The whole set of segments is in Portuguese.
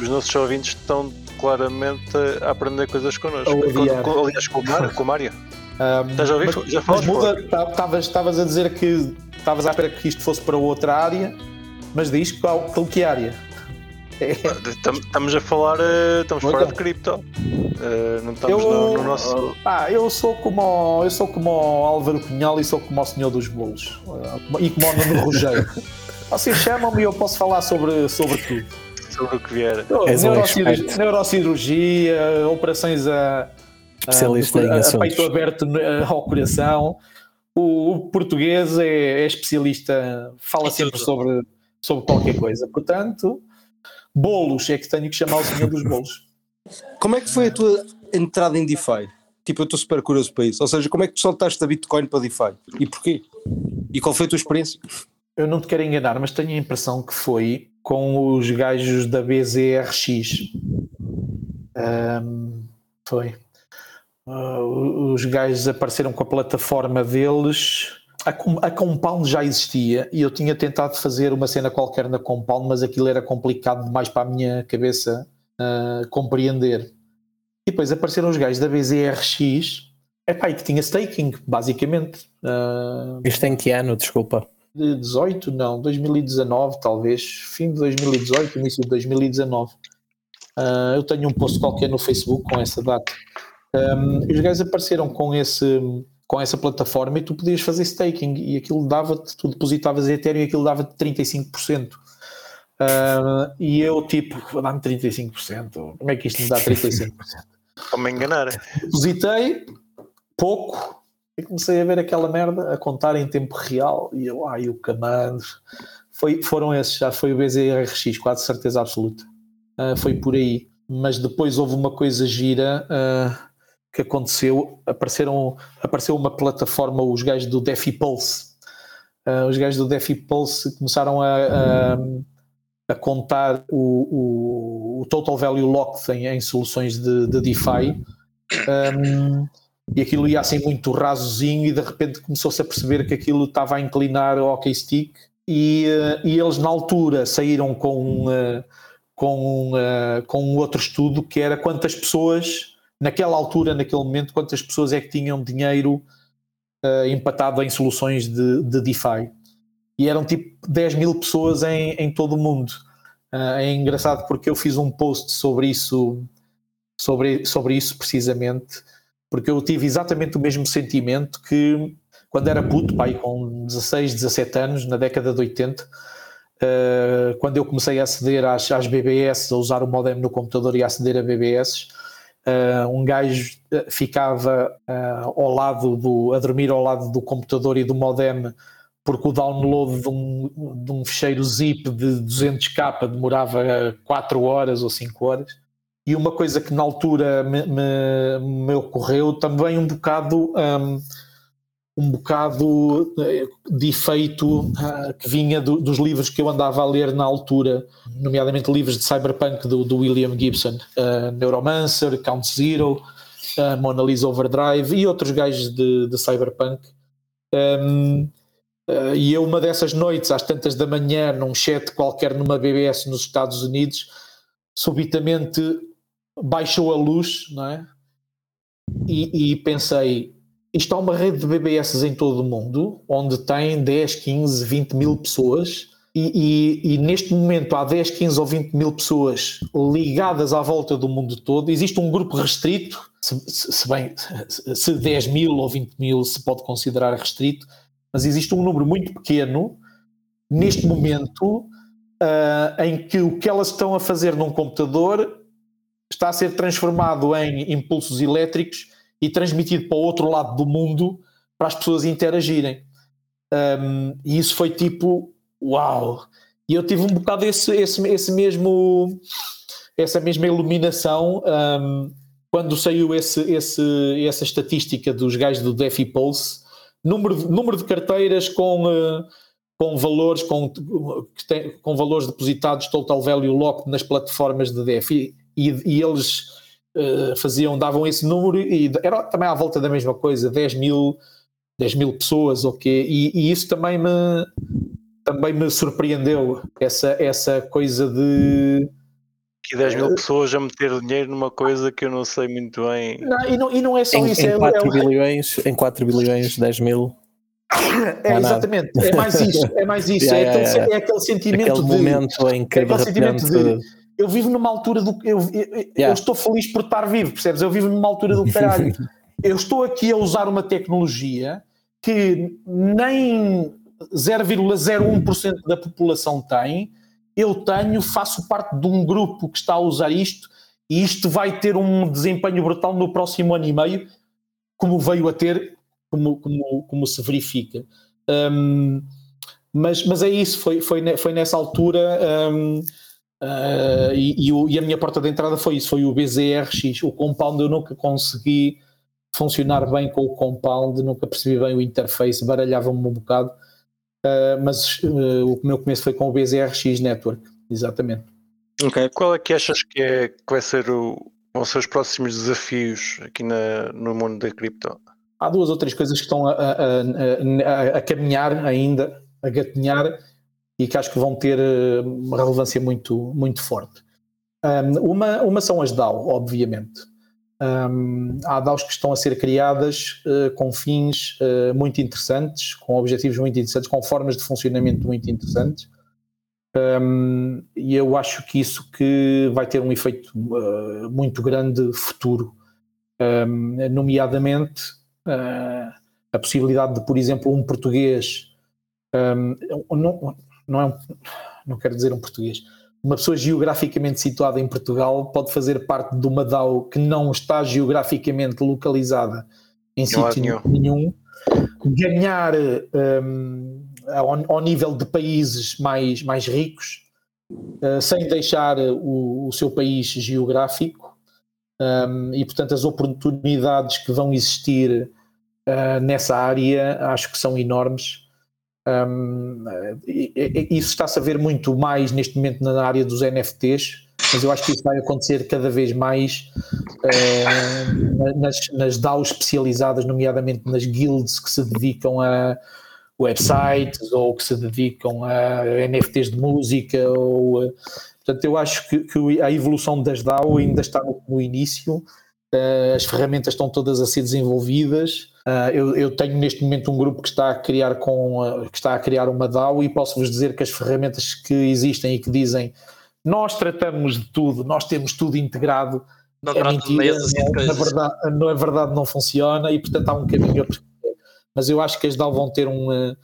os nossos ouvintes estão claramente a aprender coisas connosco. Com- com- aliás, com o Mário. Com o Mário. Um, Estás a ouvir? Mas, Já mas falas, muda, estavas estavas a dizer que estavas à espera que isto fosse para outra área, mas diz qual, que área? É, Tam- Estamos a falar, eh, estamos Olha. fora de cripto. Eh, não estamos eu, no, no nosso. ah, eu sou como eu sou como Álvaro Cunhal e sou como o Senhor dos Bolos Ah, e como o Nuno Rogério. Vocês chamam-me e eu posso falar sobre, sobre tudo. Sobre o que vier. És um Neurocirurgia, neurocirurgia, operações a, Especialista a, em a assuntos. peito aberto eh, ao coração. O, o português é, é especialista, fala Em sempre sobre, sobre qualquer coisa. Portanto, bolos é que tenho que chamar o senhor dos bolos. Como é que foi a tua entrada em DeFi? Tipo, eu estou super curioso para isso. Ou seja, como é que tu saltaste da Bitcoin para DeFi? E porquê? E qual foi a tua experiência? Eu não te quero enganar, mas tenho a impressão que foi com os gajos da BZRX. Ahm, foi. Ah, os gajos apareceram com a plataforma deles. A, a Compound já existia e eu tinha tentado fazer uma cena qualquer na Compound, mas aquilo era complicado demais para a minha cabeça ah, compreender. E depois apareceram os gajos da BZRX, epá, e que tinha staking, basicamente. Ah, Isto em que ano, desculpa? De 18, não, 2019 talvez, fim de 2018, início de 2019. Ah, eu tenho um post qualquer no Facebook com essa data. Um, os gajos apareceram com, esse, com essa plataforma e tu podias fazer staking e aquilo dava-te, tu depositavas Ethereum e aquilo dava-te 35%. Ah, e eu tipo, dá-me 35%, como é que isto me dá 35%? Para me enganar. Depositei pouco e comecei a ver aquela merda a contar em tempo real e eu, ai, o comando. Foi, foram esses, já foi o BZRX, quase certeza absoluta. Ah, foi por aí. Mas depois houve uma coisa gira ah, que aconteceu. Apareceram, apareceu uma plataforma, os gajos do DeFi Pulse. Ah, os gajos do DeFi Pulse começaram a, a, a contar o, o, o total value locked em, em soluções de, de DeFi. Um, e aquilo ia assim muito rasozinho e de repente começou-se a perceber que aquilo estava a inclinar o hockey stick. E, eh, e eles na altura saíram com um, eh, com, um, eh, com um outro estudo que era quantas pessoas naquela altura, naquele momento, quantas pessoas é que tinham dinheiro eh, empatado em soluções de, de DeFi. E eram tipo 10 mil pessoas em, em todo o mundo. Ah, é engraçado porque eu fiz um post sobre isso sobre, sobre isso precisamente porque eu tive exatamente o mesmo sentimento que quando era puto, pai, com 16, 17 anos, na década de 80, uh, quando eu comecei a aceder às, às BBS, a usar o modem no computador e a aceder a BBS, uh, um gajo uh, ficava uh, ao lado do, a dormir ao lado do computador e do modem porque o download de um, de um fecheiro zip de 200k demorava 4 horas ou 5 horas e uma coisa que na altura me, me, me ocorreu também um bocado um, um bocado de efeito uh, que vinha do, dos livros que eu andava a ler na altura, nomeadamente livros de cyberpunk do, do William Gibson, uh, Neuromancer, Count Zero, uh, Mona Lisa Overdrive e outros gajos de, de cyberpunk. Um, e eu, uma dessas noites, às tantas da manhã, num chat qualquer numa BBS nos Estados Unidos, subitamente baixou a luz, não é? E, e, pensei, isto há uma rede de BBS em todo o mundo, onde tem 10, 15, 20 mil pessoas, e, e, e, neste momento há 10, 15 ou 20 mil pessoas ligadas à volta do mundo todo. Existe um grupo restrito, se, se bem, se 10 mil ou 20 mil se pode considerar restrito, mas existe um número muito pequeno, neste momento, uh, em que o que elas estão a fazer num computador está a ser transformado em impulsos elétricos e transmitido para o outro lado do mundo para as pessoas interagirem. Um, e isso foi tipo, uau! E eu tive um bocado esse, esse, esse mesmo, essa mesma iluminação um, quando saiu esse, esse, essa estatística dos gajos do DeFi Pulse, número, de, número de carteiras com, uh, com valores com, com valores depositados total value locked nas plataformas de DeFi e, e eles uh, faziam, davam esse número e era também à volta da mesma coisa, 10 mil, 10 mil pessoas, ok, e, e isso também me também me surpreendeu essa, essa coisa de aqui 10 mil pessoas a meter dinheiro numa coisa que eu não sei muito bem. Não, e, não, e não é só Em, isso. em é, 4 é, bilhões, em 4 bilhões, 10 mil. é, nada. exatamente, é mais isso, é mais isso, Yeah, é, yeah, aquele, yeah. é aquele sentimento Aquele de momento em que é de aquele sentimento repente. de- eu vivo numa altura do eu, eu, eu Yeah. estou feliz por estar vivo, percebes? Eu vivo numa altura do caralho. eu estou aqui a usar uma tecnologia que nem 0,01% da população tem. Eu tenho, faço parte de um grupo que está a usar isto e isto vai ter um desempenho brutal no próximo ano e meio, como veio a ter, como, como, como se verifica. Hum, mas, mas é isso, foi, foi, foi nessa altura hum, ah, e, e o- e a minha porta de entrada foi isso, foi o BZRX. O Compound eu nunca consegui funcionar bem com o Compound, nunca percebi bem o interface, baralhava-me um bocado, Ah, mas ah, o meu começo foi com o BZRX Network, exatamente. Ok. Qual é que achas que, é, que vai ser o, vão ser os próximos desafios aqui na, no mundo da cripto? Há duas ou três coisas que estão a- a- a- a caminhar ainda, a gatinhar, e que acho que vão ter eh, uma relevância muito, muito forte. Um, uma, uma são as DAO, obviamente. Um, há DAOs que estão a ser criadas eh, com fins eh, muito interessantes, com objetivos muito interessantes, com formas de funcionamento muito interessantes. Um, e eu acho que isso que vai ter um efeito eh, muito grande futuro. Um, nomeadamente uh, a possibilidade de, por exemplo, um português, não, não, é um, não quero dizer um português, uma pessoa geograficamente situada em Portugal pode fazer parte de uma DAO que não está geograficamente localizada em Não sítio nenhum, ganhar um, ao, ao nível de países mais, mais ricos, uh, sem deixar o, o seu país geográfico, um, e portanto as oportunidades que vão existir uh, nessa área acho que são enormes. Um, isso está-se a ver muito mais neste momento na área dos NFTs, mas eu acho que isso vai acontecer cada vez mais uh, na- nas, nas DAOs especializadas, nomeadamente nas guilds que se dedicam a websites ou que se dedicam a NFTs de música ou uh, Portanto, eu acho que, que a evolução das DAO ainda está no, no início, as ferramentas estão todas a ser desenvolvidas. Eh, eu, eu tenho neste momento um grupo que está a criar com eh, que está a criar uma DAO e posso vos dizer que as ferramentas que existem e que dizem nós tratamos de tudo, nós temos tudo integrado, Não é mentira, mesas não, na verdade, não é verdade, não funciona e portanto há um caminho a percorrer. Mas eu acho que as DAO vão ter um, eh,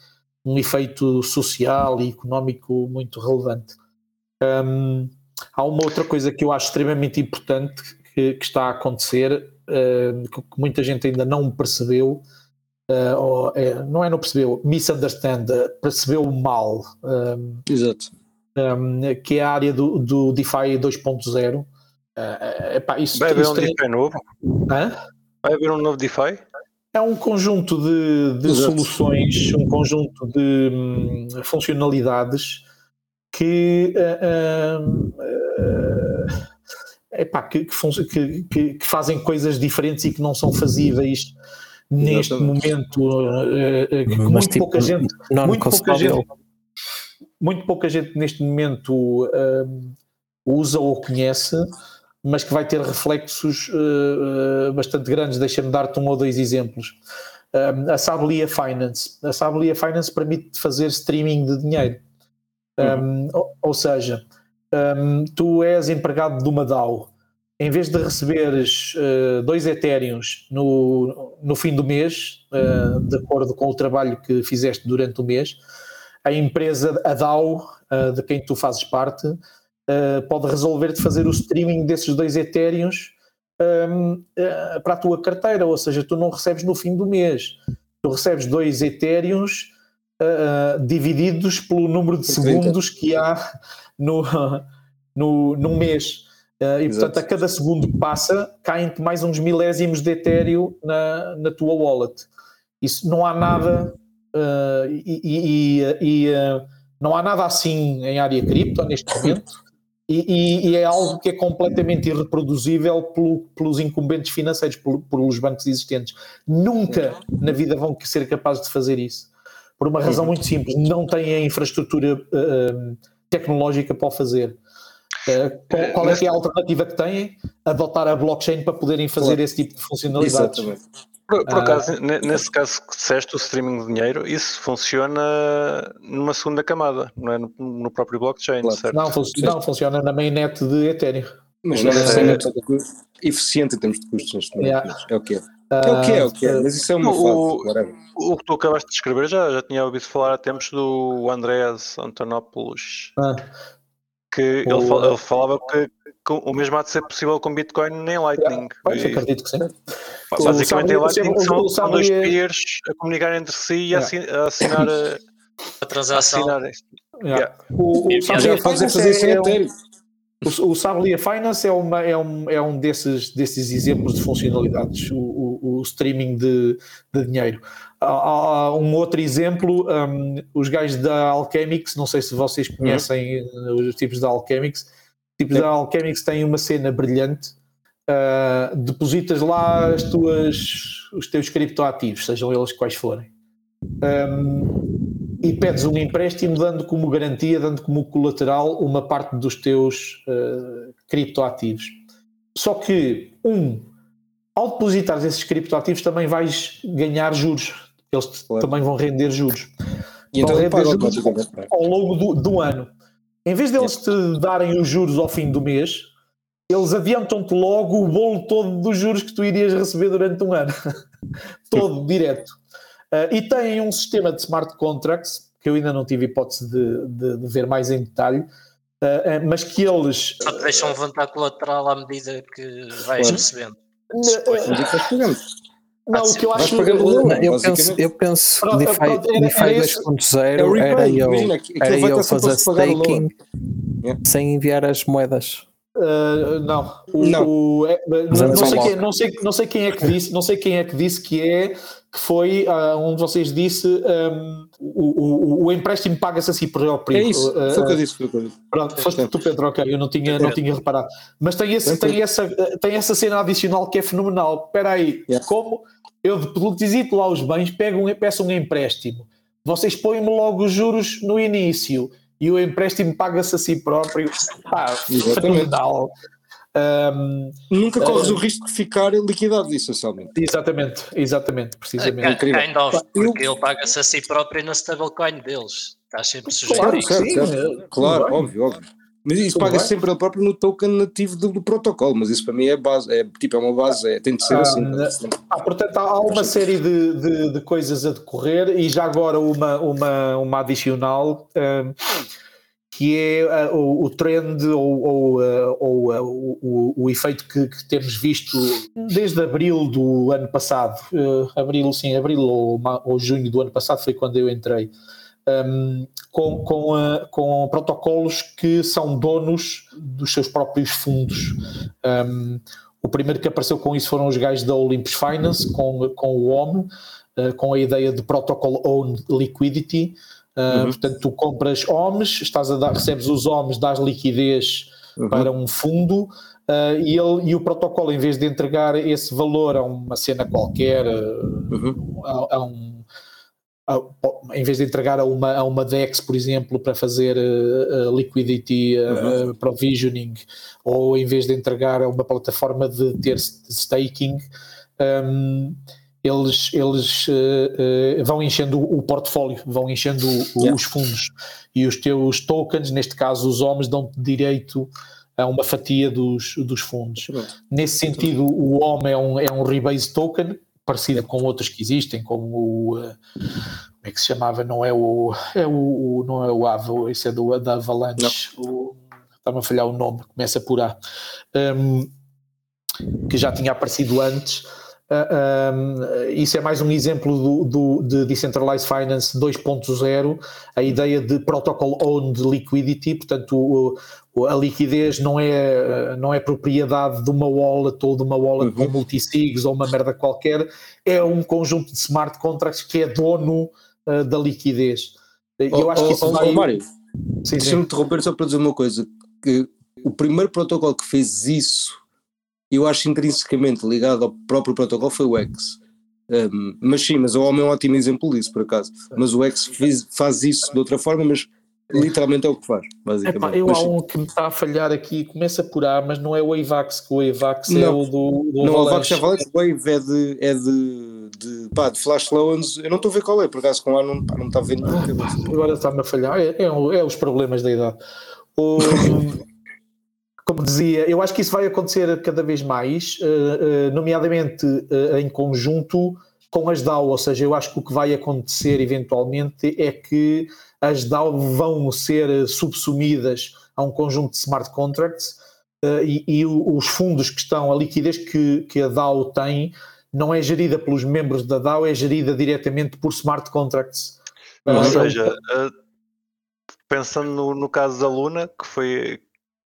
um efeito social e económico muito relevante. Hum, há uma outra coisa que eu acho extremamente importante que, que está a acontecer, eh, que muita gente ainda não percebeu, eh, ou, eh, não é não percebeu, misunderstand, eh, percebeu mal, Exato. hum, que é a área do, do DeFi 2.0. Eh, epá, isso, Vai haver isso um tem- DeFi novo? Hã? Vai haver um novo DeFi? É um conjunto de, de soluções, um conjunto de hum, funcionalidades que, ah, ah, epá, que, que que- que- que fazem coisas diferentes e que não são fazíveis neste Exatamente. momento. ah, ah, que Mas muito tipo, pouca gente não muito pouca gente muito pouca gente neste momento hum, usa ou conhece, mas que vai ter reflexos uh, uh, bastante grandes. Deixa-me dar-te um ou dois exemplos. Um, a Sablia Finance. A Sablia Finance permite fazer streaming de dinheiro. Um, ou, ou seja, um, tu és empregado de uma DAO. Em vez de receberes uh, dois Ethereums no, no fim do mês, uh, de acordo com o trabalho que fizeste durante o mês, a empresa, a DAO, uh, de quem tu fazes parte, pode resolver de fazer o streaming desses dois Ethereums um, para a tua carteira, ou seja, tu não recebes no fim do mês, tu recebes dois Ethereums uh, divididos pelo número de Por 30. segundos que há no, no, num mês. Uh, e Exato. portanto, a cada segundo que passa, caem-te mais uns milésimos de Ethereum na, na tua wallet. Isso não há nada Uh, e, e- e- uh, não há nada assim em área cripto neste momento e, e- é algo que é completamente irreproduzível pelo- pelos incumbentes financeiros, pel- pelos bancos existentes. Nunca na vida vão ser capazes de fazer isso. Por uma razão muito simples, não têm a infraestrutura uh, tecnológica para o fazer. Uh, qual, qual é, que é a alternativa que têm? Adotar a blockchain para poderem fazer Claro. esse tipo de funcionalidades. Exatamente. Por, por Ah. acaso, nesse caso que disseste, o streaming de dinheiro, isso funciona numa segunda camada, não é no, no próprio blockchain, Claro. certo? Não, fun- não, funciona na mainnet de Ethereum. Mas não É. muito eficiente em termos de custos neste momento. Yeah. É o que é. É o que é, é o que é. Mas isso é uma O- fase. whatever. O que tu acabaste de escrever já, já tinha ouvido falar há tempos do Andreas Antonopoulos, Ah, que ele, O- fal- ele falava que, que o mesmo há de ser possível com Bitcoin nem Lightning. pois, E, acredito que sim. o basicamente, em Sabri- Lightning o- são, o são dois Sabri- peers a comunicar entre si e a assinar. a- transação. assinar Yeah. O, o Sabria Finance é, é um-. O, o Sablia Finance é, uma, é, um, é um desses, desses exemplos de funcionalidades, o, o- o streaming de, de dinheiro. Há, há um outro exemplo, um, os gajos da Alchemix, não sei se vocês conhecem uh, os tipos da Alchemix, os tipos da Alchemix têm uma cena brilhante, uh, depositas lá as tuas, os teus criptoativos, sejam eles quais forem. Um, e pedes um empréstimo dando como garantia, dando como colateral uma parte dos teus uh, criptoativos. Só que, um, ao depositares esses criptoativos também vais ganhar juros. Eles Claro. também vão render juros E então render juros automaticamente. ao longo do, do ano. Em vez deles te darem os juros ao fim do mês, eles adiantam-te logo o bolo todo dos juros que tu irias receber durante um ano. todo, direto. Ah, e têm um sistema de smart contracts, que eu ainda não tive hipótese de, de- de ver mais em detalhe, ah, mas que eles. Só te deixam levantar colateral à medida que vais Claro. recebendo. Pagando. Não, o que eu acho. pagando. Não, eu, basicamente. penso, eu penso que Pronto, DeFi, pronto, era- DeFi era esse- 2.0 É era replay, eu, eu fazer staking sem enviar as moedas. Uh, não, o, Não. o- é, Mas não, antes sei não quem, não, sei, não sei quem é que disse, não sei quem é que disse que é que foi ah, um de vocês disse um, o, o, o empréstimo paga-se a si próprio. É isso. Uh, Foi o que eu uh, disse. Foi o que eu disse. Pronto, foste tu, Pedro, ok, eu não tinha, não tinha reparado. Mas tem, esse, tem, essa, tem essa cena adicional que é fenomenal. Espera aí, Yeah. como eu deposito lá os bens, pego um, peço um empréstimo, vocês põem-me logo os juros no início e o empréstimo paga-se a si próprio. Pá, fenomenal. Um, Nunca corres Eh, o risco de ficar liquidado, essencialmente. exatamente, exatamente, precisamente. incrível. Kind of, porque ele paga-se a si próprio na stablecoin deles. Estás sempre sujeito Claro a isso. tudo Claro, bem. óbvio, óbvio. Mas isso paga bem. sempre ele próprio no token nativo do, do protocolo, mas isso para mim é base, é tipo, é uma base, é, tem de ser Ah, assim. né? Ah, portanto, há uma série de, de- de coisas a decorrer e já agora uma, uma, uma adicional um, que é ah, o, o trend ou, ou, ah, ou, ah, o, o- efeito que, que temos visto desde abril do ano passado. Abril, sim, abril ou, ou junho do ano passado foi quando eu entrei. um, com, com, com protocolos que são donos dos seus próprios fundos. Um, o primeiro que apareceu com isso foram os gajos da Olympus Finance, com, com o OM, com a ideia de Protocol Owned Liquidity. Uh, Portanto, tu compras OMs, estás a dar, recebes os OMs, dás liquidez Uhum. para um fundo uh, e, ele, e o protocolo, em vez de entregar esse valor a uma cena qualquer, uh, Uhum. a, a um. a- em vez de entregar a uma, a uma DEX, por exemplo, para fazer uh, liquidity uh, provisioning, ou em vez de entregar a uma plataforma de ter staking, um, eles, eles uh, uh, vão enchendo o, portfólio, vão enchendo Yeah. os fundos e os teus tokens, neste caso os homens, dão-te direito a uma fatia dos, dos fundos. Nesse sentido, o OM é um, é um rebase token, parecido com outros que existem, como o. uh, como é que se chamava? Não é o. É o, o- não é o AVO, esse é do, da Avalanche. Está-me a falhar o nome, começa por A. Um, que já tinha aparecido antes. Uh, um, isso é mais um exemplo do, do- de Decentralized Finance 2.0, a ideia de Protocol Owned Liquidity, portanto, o- o- a liquidez não é, não é propriedade de uma wallet ou de uma wallet com multisigs ou uma merda qualquer, é um conjunto de smart contracts que é dono uh, da liquidez. E eu acho que isso oh, vai. Mário, Sim, sim. deixa-me interromper só para dizer uma coisa: que o primeiro protocolo que fez isso, eu acho intrinsecamente ligado ao próprio protocolo, foi o X. Um, mas sim, mas o homem é um ótimo exemplo disso, por acaso. Mas o X fez- faz isso de outra forma, mas Literalmente é o que faz, Epá, basicamente. eu Mas há um que me está a falhar aqui, começa por A, mas não é o Avax, que o Avax é Não. o do, do Não, a Avalanche. Vax Avalanche Wave é de, é de, de, pá, de Flash Loans. Eu não estou a ver qual é, por acaso com A não, pá, não está a ver nenhum cabeça. Agora está-me a falhar, é, é, o- é os problemas da idade. O- como dizia, eu acho que isso vai acontecer cada vez mais, eh, eh, nomeadamente eh, em conjunto com as DAO, ou seja, eu acho que o que vai acontecer eventualmente é que as DAO vão ser subsumidas a um conjunto de smart contracts e, e os fundos que estão, a liquidez que, que a DAO tem, não é gerida pelos membros da DAO, é gerida diretamente por smart contracts. Ou seja, pensando no, no caso da Luna, que foi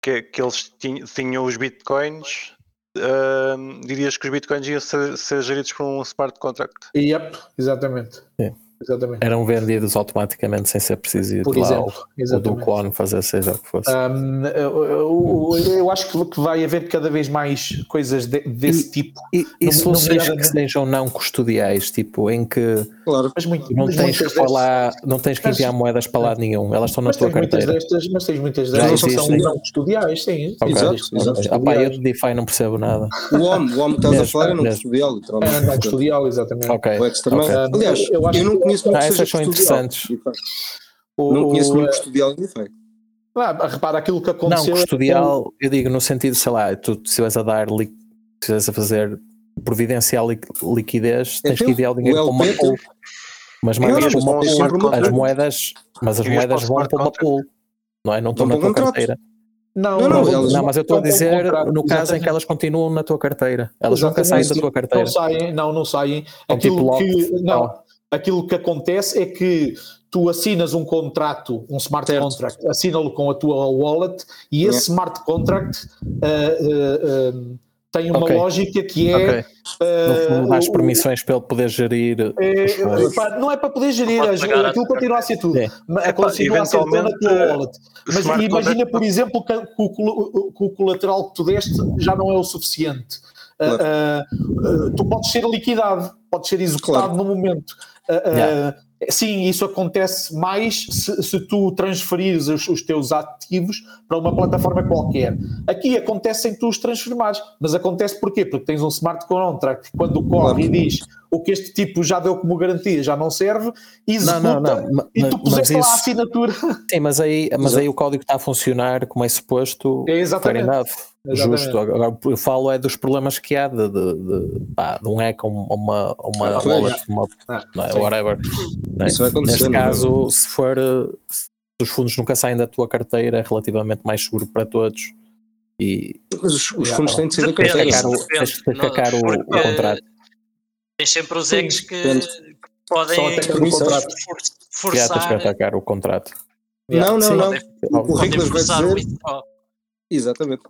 que, que eles tinham, tinham os bitcoins, eh, dirias que os bitcoins iam ser, ser geridos por um smart contract. Yep, exatamente. Sim. Exatamente. Eram vendidos automaticamente sem ser preciso ir Por lá exemplo, ou, ou do clone fazer seja o que fosse. Um, eu, eu- eu acho que vai haver cada vez mais coisas de- desse tipo, E, e Nome- soluções que sejam não custodiais, tipo, em que Claro. mas, muito, não mas tens que falar, não tens que Mas- enviar moedas para lado nenhum, elas estão na mas tua tens muitas carteira. destas, mas tens muitas destas que são não custodiais, sim. Ok. Exato, Existem exato. não Ah, pá, eu de DeFi não percebo nada. O homem, o homem que estás a falar é não mesmo. custodial, literalmente. É, não custodial, exatamente. Ok. O Ex também. Ok. Aliás, Eu eu, acho não que- conheço nenhum Ah, essas são interessantes. O- Não conheço o- nenhum custodial em DeFi. ah, repara, aquilo que Não, aconteceu. é custodial, eu digo no sentido, sei lá, tu se vais a dar, vais a fazer providencial li- liquidez, É tens que enviar o dinheiro O para uma é pool. Mas mais as contract. moedas, mas as moedas vão para uma pool. Não é? Não estão Vão na tua carteira. Não, Não, não, elas- Não, mas eu estou a dizer no caso em que exatamente. elas continuam na tua carteira. Elas nunca saem Exatamente. da tua carteira. Não saem, não, não saem. São Aquilo tipo que, não, aquilo que acontece é que tu assinas um contrato, um smart Certo. contract, assina-lo com a tua wallet e esse smart contract ah, ah, ah, tem uma Ok. lógica que é. Ok. No ah, fundo, dás o- permissões para ele poder gerir. é, os fundos. pá, não é para poder gerir, Pode as- pagar aquilo continua a ser tudo. É. Mas Epá, continua a ser tudo na tua wallet. Mas imagina, contract- por exemplo, que, que o, que o colateral que tu deste já não é o suficiente. Ah, Claro. ah, ah, tu podes ser liquidado, podes ser executado Claro. no momento. Ah, Yeah. Sim, isso acontece mais se, se tu transferires os, os teus ativos para uma plataforma qualquer. Aqui acontece em tu os transformares, mas acontece porquê? Porque tens um smart contract que quando corre e diz o que este tipo já deu como garantia já não serve, executa Não, não, não. e tu puseste lá a isso, assinatura. sim, mas aí, mas aí o código está a funcionar como é suposto. É exatamente. Exatamente. Justo. Agora eu falo é dos problemas que há de, de, de, pá, de um hack a uma, uma Ah, wallet, uma, Ah, não é? whatever. é? Isso Neste é? caso, se for se os fundos nunca saem da tua carteira, é relativamente mais seguro para todos. E Mas os, os fundos têm de ser da carteira. cacar o- depende. tens que cacar o- o contrato. Tens sempre os eggs que, que podem Só até que o contrato. for- já tens que forçar, atacar o contrato. Não, não, não. O Óbvio. que o podem Rickles vai forçar o dizer. Exatamente.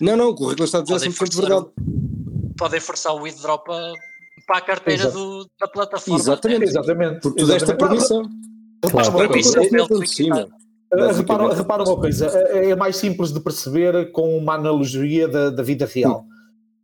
Não, não, o que o está a dizer é Podem 100% forçar, verdade. o- podem forçar o withdraw para, para a carteira do, da plataforma. Exatamente. Exatamente. Porque tu deste a permissão. Repara uma Claro. é de cima. Uh, repara, repara uma coisa, uh, é mais simples de perceber com uma analogia da, da vida real.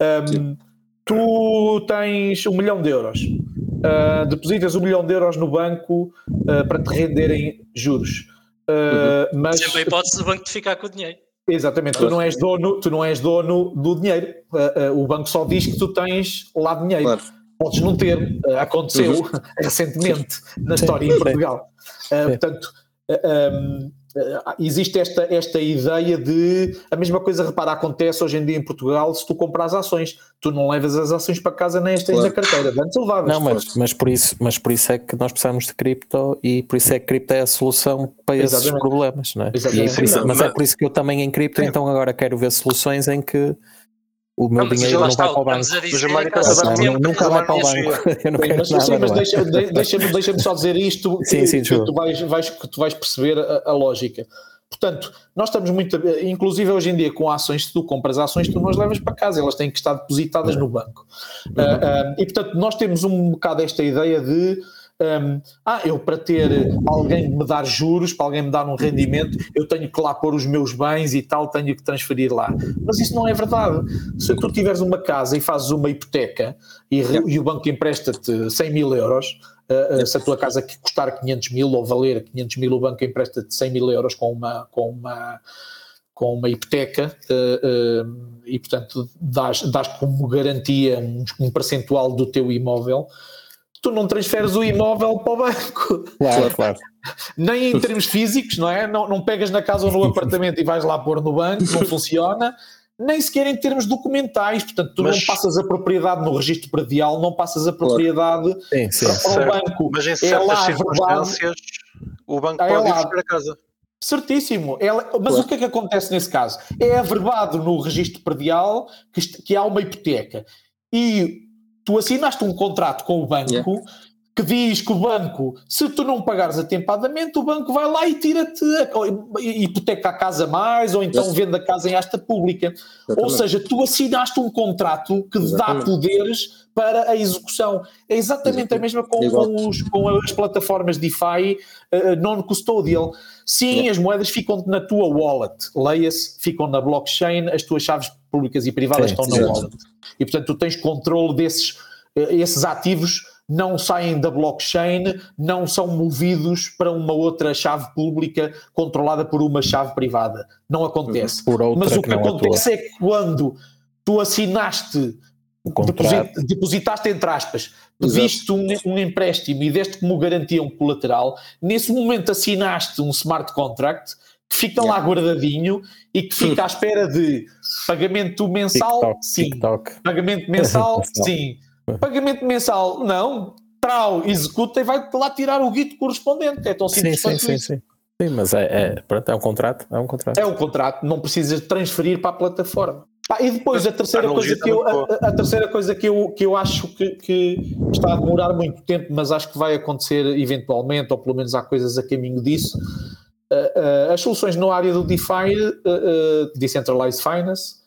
Um, tu tens um milhão de euros, uh, depositas um milhão de euros no banco uh, para te renderem juros. Uh, mas Sempre a hipótese do banco de ficar com o dinheiro. Exatamente, tu não és dono, tu não és dono do dinheiro. Uh, uh, o banco só diz que tu tens lá dinheiro. Claro. Podes não ter, uh, aconteceu Uhum. recentemente na história em. Portugal. Uh, portanto, uh, um, uh, existe esta, esta ideia de a mesma coisa, repara, acontece hoje em dia em Portugal se tu compras ações, tu não levas as ações para casa nem as tens Claro. na carteira, antes levavas. Não, mas, mas, por isso, mas por isso é que nós precisamos de cripto e por isso é que cripto é a solução para esses Exatamente. problemas, não é? Exatamente. E mas- é por isso que eu também em cripto, então agora quero ver soluções em que o meu Não, dinheiro lá não está, vai para o banco. dizer nunca vai para o Sim, banco. Eu não Sim, quero mas, nada. sim, mas não deixa- de- deixa-me deixa só dizer isto, Sim, que, sim, que tu, vais, vais- que tu vais perceber a, a lógica. Portanto, nós estamos muito, inclusive hoje em dia com ações, se tu compras ações, tu não as levas para casa, elas têm que estar depositadas no banco. Ah, ah, e portanto, nós temos um bocado esta ideia de um, ah, eu para ter alguém me dar juros, para alguém me dar um rendimento, eu tenho que lá pôr os meus bens e tal, tenho que transferir lá. Mas isso não é verdade. Se tu tiveres uma casa e fazes uma hipoteca e, e o banco empresta-te 100 mil euros, Uh, uh, se a tua casa custar 500 mil ou valer 500 mil, o banco empresta-te 100 mil euros com uma, com uma, com uma hipoteca uh, e, portanto, dás, dás como garantia um, um percentual do teu imóvel tu não transferes o imóvel para o banco. Claro, claro. Nem em termos físicos, não é? Não, não pegas na casa ou no apartamento e vais lá pôr no banco, não funciona. Nem sequer em termos documentais, portanto, tu Mas- não passas a propriedade no registro predial, não passas a propriedade Sim, sim. para o banco. Mas em É certas lá, verdade. circunstâncias, o banco É pode ir lá. buscar a casa. Certíssimo. Ela- mas o que é que acontece nesse caso? É averbado no registro predial que, que há uma hipoteca. E tu assinaste um contrato com o banco que diz que o banco, se tu não pagares atempadamente, o banco vai lá e tira-te, hipoteca a casa mais, ou então Yes. vende a casa em asta pública. Ou seja, tu assinaste um contrato que dá poderes para a execução. É exatamente a mesma com, com os- com as plataformas DeFi eh, non-custodial. Sim, as moedas ficam na tua wallet, leia-se, ficam na blockchain, as tuas chaves públicas e privadas Sim, estão na wallet. E portanto tu tens controle desses eh, esses ativos não saem da blockchain, não são movidos para uma outra chave pública controlada por uma chave privada. Não acontece. Mas o que que não acontece é que quando tu assinaste, deposit- depositaste entre aspas, pediste um, um empréstimo e deste como garantia um colateral, nesse momento assinaste um smart contract que fica lá guardadinho e que fica à espera de pagamento mensal, TikTok, sim. TikTok. Pagamento mensal, sim. Pagamento mensal, não. Trau, executa e vai lá tirar o guito correspondente. É tão Sim, simples sim, sim, isso. sim. Sim, mas é, é, pronto, é um contrato. É um contrato. É um contrato, não precisas transferir para a plataforma. E depois a terceira A coisa que eu, também a, a terceira coisa que eu, que eu acho que, que está a demorar muito tempo, mas acho que vai acontecer eventualmente, ou pelo menos há coisas a caminho disso. Uh, uh, as soluções no área do DeFi, uh, Decentralized Finance,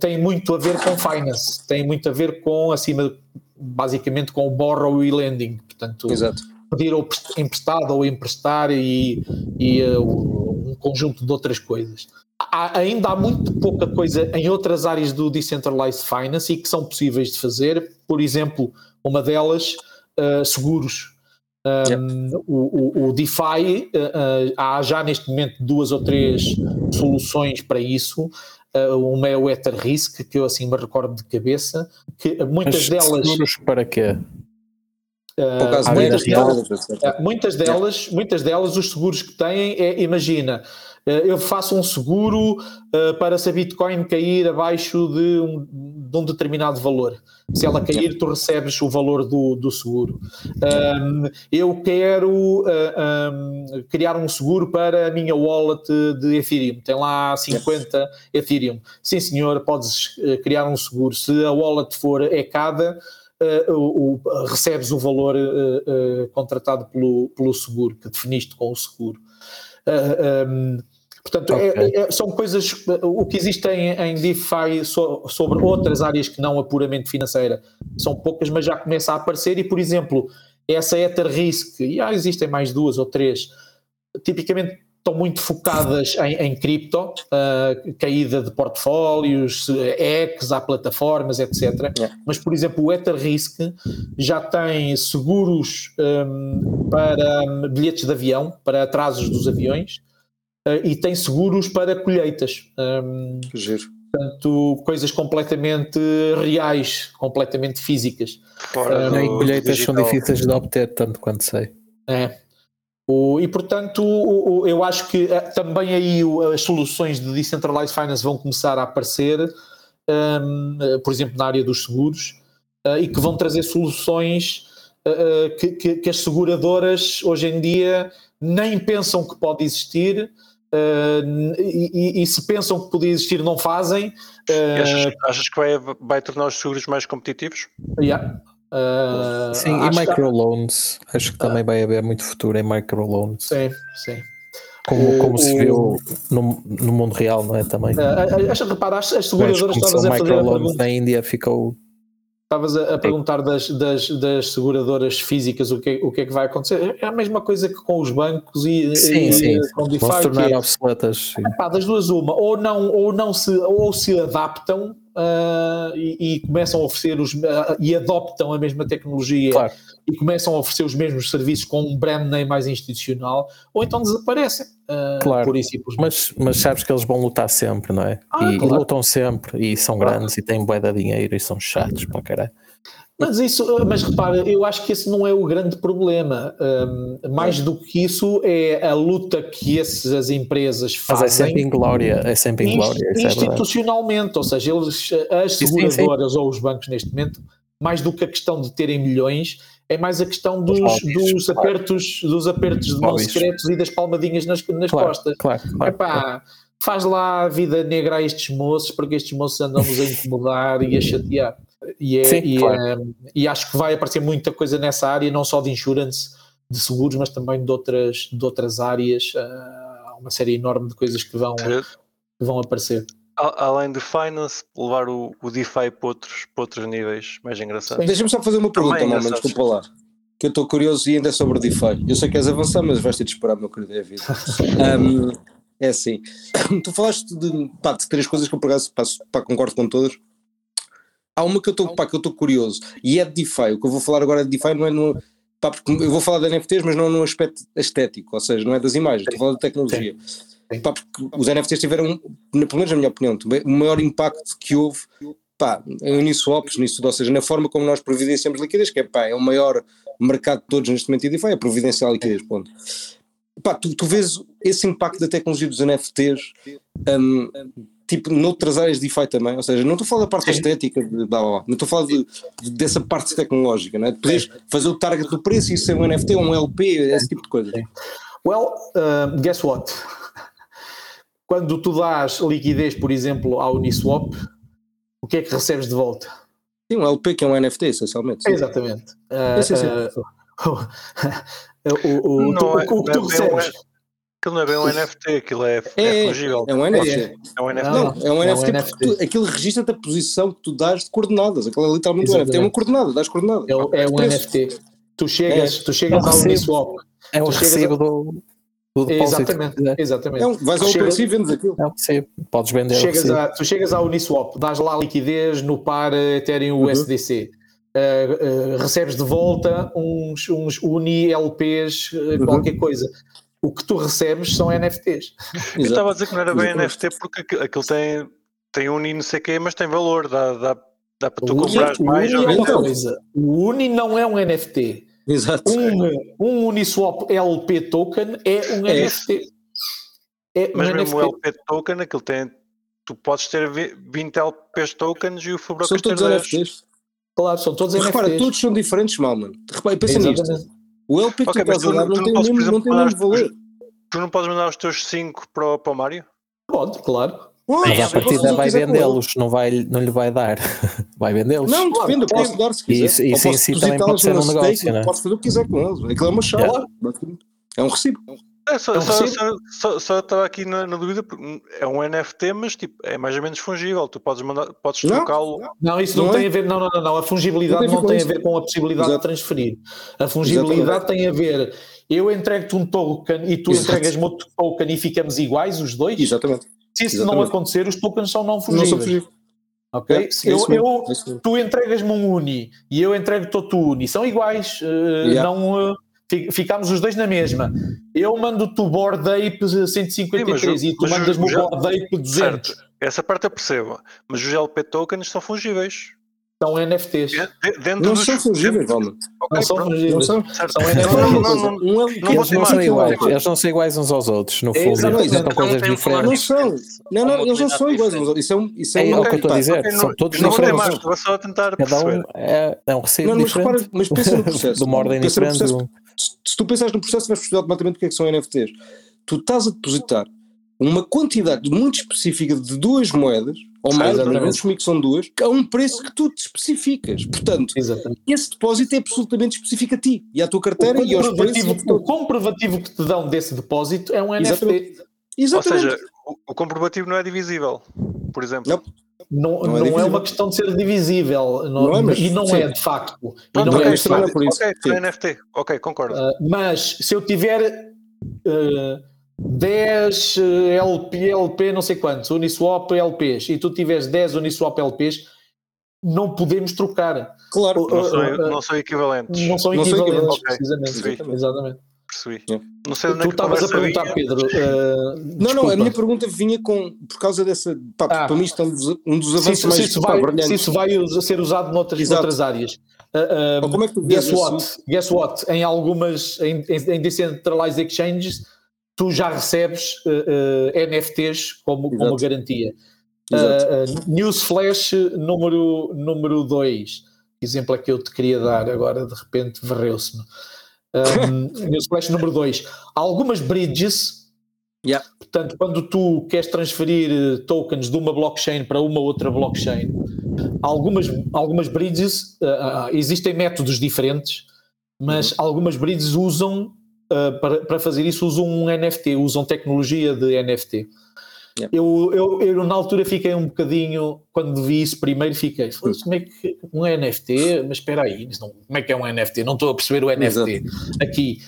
têm muito a ver com finance, têm muito a ver com, acima, basicamente, com o borrow e lending. Portanto, Exato. pedir ou prest- emprestado ou emprestar e, e, um conjunto de outras coisas. Há- ainda há muito pouca coisa em outras áreas do Decentralized Finance e que são possíveis de fazer. Por exemplo, uma delas, seguros. Um, o, o- o DeFi, uh, uh, há já neste momento duas ou três soluções para isso. Uh, uma é o Ether Risk, que eu assim me recordo de cabeça, que muitas Mas delas. seguros para quê? uh, muitas delas-. Uh, muitas delas, muitas delas, os seguros que têm é, imagina, eu faço um seguro uh, para se a Bitcoin cair abaixo de um, de um determinado valor. Se ela cair, tu recebes o valor do, do seguro. Um, eu quero uh, um, criar um seguro para a minha wallet de Ethereum. Tem lá 50 Ethereum. Sim, senhor, podes criar um seguro. Se a wallet for ecada, uh, o, o- recebes o valor uh, contratado pelo, pelo seguro, que definiste com o seguro. Um, portanto, é- Ok. é- são coisas. uh, O que existe em, em DeFi so- sobre outras áreas que não a puramente financeira são poucas, mas já começa a aparecer. E, por exemplo, essa Ether Risk, e já existem mais duas ou três, tipicamente estão muito focadas em, em cripto, ah, caída de portfólios, ex há plataformas, etc. Yeah. Mas, por exemplo, o Ether Risk já tem seguros hum, para hum, bilhetes de avião, para atrasos dos aviões, e tem seguros para colheitas. Hum, Giro. portanto, coisas completamente reais, completamente físicas. Fora Ah, do E colheitas são digital. difíceis de obter, tanto quanto sei. É. O- e portanto, o- o- eu acho que eh, também aí o- as soluções de Decentralized Finance vão começar a aparecer, eh, por exemplo, na área dos seguros, eh, e que vão trazer soluções eh, que, que- que as seguradoras hoje em dia nem pensam que pode existir. Eh, e, e- e se pensam que podia existir, não fazem. Eh, Achas, achas que vai, vai tornar os seguros mais competitivos? yeah. Eh, Sim, acho e que- microloans. Acho que também vai haver muito futuro em microloans. Sim, sim. Como, como se viu no, no mundo real, não é? Também. Uh, acha, repara, as, as seguradoras são a fazer a pergunta, na Índia, ficou. Estavas a, a perguntar das, das, das seguradoras físicas o que, o que é que vai acontecer. É a mesma coisa que com os bancos e, Sim, e sim. com o Vão se DeFi, tornar é, obsoletas. das duas uma, ou não, ou não se, ou se adaptam ah, e, e começam a oferecer os ah, e adoptam a mesma tecnologia Claro. e começam a oferecer os mesmos serviços com um brand name mais institucional, ou então desaparecem. ah, Claro. Por isso simplesmente. Mas, mas sabes que eles vão lutar sempre, não é? Ah, e, e claro. lutam sempre, e são grandes, e têm bué de dinheiro, e são chatos para caralho. Mas isso, mas repara, eu acho que esse não é o grande problema. Hum, mais do que isso é a luta que essas empresas Mas é fazem sempre inglória, é sempre inglória, inst- isso é institucionalmente, ou seja, eles, as Sim, sim, seguradoras ou os bancos neste momento, mais do que a questão de terem milhões, é mais a questão dos, lobbies, dos claro. apertos, dos apertos de mão Lobbies. secretos e das palmadinhas nas, nas Claro, costas. claro, claro. Epá, faz lá a vida negra a estes moços, porque estes moços andam-nos a incomodar e a chatear. E, é- Sim, e, claro. é- e acho que vai aparecer muita coisa nessa área, não só de insurance, de seguros, mas também de outras, de outras áreas. Ah, Há uma série enorme de coisas que vão, que vão aparecer. A- Além de finance, levar o, o DeFi para outros, para outros níveis mais engraçados. Deixa-me só fazer uma pergunta, Malman, engraçado. desculpa lá. Que eu estou curioso e ainda é sobre DeFi. Eu sei que és avançar, mas vais ter de esperar, meu querido, é a vida. Um, é assim. Tu falaste de, pá, de três coisas que eu por acaso pá, concordo com todas. Há uma que eu estou pá, que eu estou curioso e é de DeFi. O que eu vou falar agora de DeFi não é no. Pá, porque eu vou falar de NFTs, mas não no aspecto estético, ou seja, não é das imagens, estou a falar de tecnologia. Sim. Pá, porque os NFTs tiveram, pelo menos na minha opinião, o maior impacto que houve pá, em Uniswaps, nisso tudo, ou seja, na forma como nós providenciamos liquidez, que é, pá, é o maior mercado de todos neste momento e DeFi, é providenciar liquidez, ponto. Pá, tu, tu vês esse impacto da tecnologia dos NFTs hum, tipo noutras áreas de DeFi também, ou seja, não estou a falar da parte estética, de, blá, blá, blá, não estou a falar de, de- dessa parte tecnológica, não é? de poderes fazer o target do preço e isso ser um NFT ou um LP, esse tipo de coisa. Well, uh, guess what? Quando tu dás liquidez, por exemplo, ao Uniswap, o que é que recebes de volta? Sim, um LP que é um NFT, essencialmente. sim. Exatamente. Uh, Sim, sim. uh, o, o- Não tu- é- o que tu é recebes? Aquilo não é bem um NFT, aquilo é, é, É, fungível. É um NFT. É um NFT. Não, Não, é um é um NFT, NFT. porque tu, aquilo registra-te a posição que tu dás de coordenadas. Aquilo é literalmente um NFT. É uma Exatamente. coordenada, dás coordenadas. É, é um Preço. NFT. Tu chegas, tu chegas É um ao. Uniswap. É chegas recibo do, do. Exatamente. Exatamente. É um, vais ao Tu chegas- OpenSea e vendes aquilo. É recibo. Podes vender chegas, a, tu chegas ao Uniswap, dás lá liquidez no par eh, Ethereum USDC, eh, eh, recebes de volta uns, uns Uni LPs, eh, qualquer coisa. O que tu recebes são NFTs. Eu estava a dizer que não era bem. NFT porque aquilo, tem, tem Uni não sei o quê, mas tem valor, dá, dá, dá para tu o Uni, comprares o mais Uni ou é coisa. O Uni não é um NFT. Exato. Um, um Uniswap LP token é um É. NFT. É um Mas NFT. mesmo o LP token, aquilo tem. Tu podes ter vi- 20 LPs tokens e o Fubrocas ter todos 10. NFTs. Claro, são todos Repara, NFTs. todos são diferentes, mal, mano. Repara, pensa nisto. O LP que Ok, tu estás a dar não- não não tem o podes, por mesmo, não tem o mesmo valor. Tu não podes mandar os teus 5 para, o- para o Mário? Pode, claro. Podes, Mas à podes fazer o partida vai vendê-los, não, vai, não lhe vai dar. Vai vendê-los. Não, depende, eu posso dar se quiser. Isso- isso em posso si também pode ser um negócio, stake, né? Podes fazer o que quiser com eles. Aquilo é uma chave. Yeah. É um recibo. É, só, É um só, recibo? só, só, só estava aqui na, na dúvida, porque é um NFT, mas tipo, é mais ou menos fungível. Tu podes mandar, podes Não. trocá-lo. Não, isso não, Não é? tem a ver, não, não, não, não. A fungibilidade Não tem a ver não com tem a isso. ver com a possibilidade Exato. de transferir. A fungibilidade tem a ver, eu entrego-te um token e tu entregas-me outro token e ficamos iguais, os dois. Exatamente. Se isso não exatamente. acontecer, os tokens são não Não sou fungíveis. ok? É, Se é eu, eu- é tu entregas-me um Uni e eu entrego-te outro Uni, são iguais. eh, Yeah. não, eh, fi- ficamos os dois na mesma. Eu mando-te o Board Ape 153 Sim, o- e tu o- mandas-me o já- Board Ape 200. Certo. Essa parte eu percebo. Mas os LP tokens são fungíveis. São NFTs. De- de- Dentro Não dos, são fungíveis, dentro- Valma. Ok, Não são fungíveis. Não são. Não, NFTs. não, não, não, não, não. Não Eles não mais são iguais, eles não são iguais uns aos outros, no É, fundo. exatamente. São coisas Não tem diferentes. Não são. Não, não, eles não são iguais. Isso é um. Isso é É um o que eu estou a dizer, são não- todos não vou ter diferentes. mais, vou só tentar Cada perceber. um é, é um recibo Não, mas diferente. repara, mas pensa no processo. de uma ordem diferente. Se se tu pensares no processo, vais perceber automaticamente o que é que são NFTs. Tu estás a depositar uma quantidade muito específica de duas moedas, ou mais, vamos assumir que são duas, a um preço que tu te especificas. Portanto, Exatamente. esse depósito é absolutamente específico a ti e à tua carteira e O aos preços. o comprovativo que te dão desse depósito é um Exatamente. NFT. Ou Exatamente. seja, o, o comprovativo não é divisível, por exemplo. Não. Não, Não é não é, uma questão de ser divisível. Não, Não é, mas- e não sim. é de facto. E Pronto, não ok, é de mas também facto. é por isso. Ok, Sim. é NFT. Ok, concordo. Uh, mas se eu tiver uh, 10 eh, LP, LP, não sei quantos, Uniswap LPs, e tu tiveres 10 Uniswap LPs, não podemos trocar. Claro. Não Uh, são, não são equivalentes. Não são Não são equivalentes, equivalentes. precisamente. Exatamente. Exatamente. Percebi. Não sei onde é Tu que estavas a perguntar, vinha. Pedro. uh, Não, não, a minha pergunta vinha com, por causa dessa. Pá, Ah. para mim, isto é um dos, um se avanços isso, mais se isso pá, vai, se isso vai ser usado noutras, noutras áreas. Uh, um, Ou como é que tu guess isso? what? Guess what? Em algumas, em, em, em decentralized exchanges, tu já recebes uh, uh, NFTs como, como garantia. Exato. Uh, uh, News Flash número 2. Número dois. exemplo é que eu te queria dar agora, de repente varreu-se-me. Um, News Flash número 2. Algumas bridges, Yeah. portanto, quando tu queres transferir eh, tokens de uma blockchain para uma outra blockchain, algumas, algumas bridges, uh, uh, existem métodos diferentes, mas algumas bridges usam, uh, para, para fazer isso, usam um NFT, usam tecnologia de NFT. Yeah. Eu, eu, eu, na altura fiquei um bocadinho, quando vi isso primeiro, fiquei, "Foda-se, como é que um NFT? Mas espera aí, não- como é que é um NFT? Não estou a perceber o NFT aqui.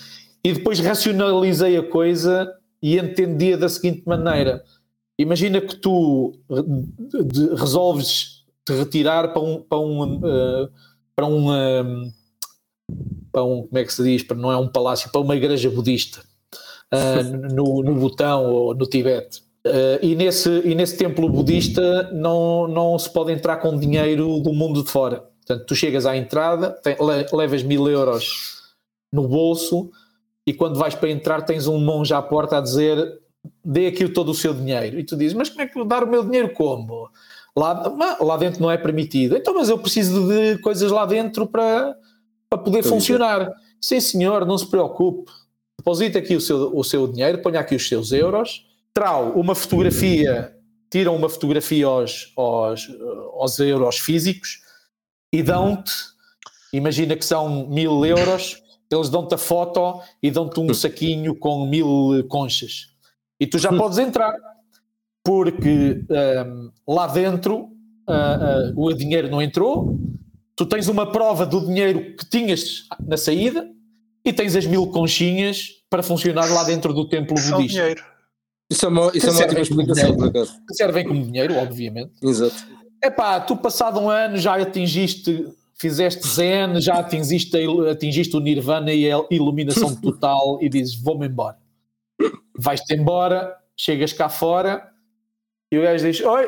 E depois racionalizei a coisa e entendia da seguinte maneira: imagina que tu resolves te retirar para um para um, eh, para um, eh, para um como é que se diz? Para não é um palácio, para uma igreja budista ah, no, no Butão ou no Tibete. Ah, e, nesse, e nesse templo budista não, não se pode entrar com dinheiro do mundo de fora. Portanto, tu chegas à entrada, tem- le- levas mil euros no bolso e quando vais para entrar tens um monge à porta a dizer dê aqui todo o seu dinheiro. E tu dizes, mas como é que eu dar o meu dinheiro como? Lá, lá dentro não é permitido. Então, mas eu preciso de coisas lá dentro para, para poder é. funcionar. Sim, senhor, não se preocupe. Deposita aqui o seu, o seu dinheiro, ponha aqui os seus euros, trau uma fotografia, tiram uma fotografia aos, aos, aos euros físicos e dão-te, imagina que são mil euros, eles dão-te a foto e dão-te um saquinho com mil conchas. E tu já podes entrar, porque hum, lá dentro ah, ah, o dinheiro não entrou, tu tens uma prova do dinheiro que tinhas na saída e tens as mil conchinhas para funcionar lá dentro do templo São budista. dinheiro. Isso é uma, isso é uma ótima explicação, por acaso. Servem como dinheiro, obviamente. Exato. Epá, tu passado um ano já atingiste, fizeste Zen, já atingiste, atingiste o Nirvana e a iluminação total e dizes vou-me embora. Vais-te embora, chegas cá fora e o gajo diz: Oi,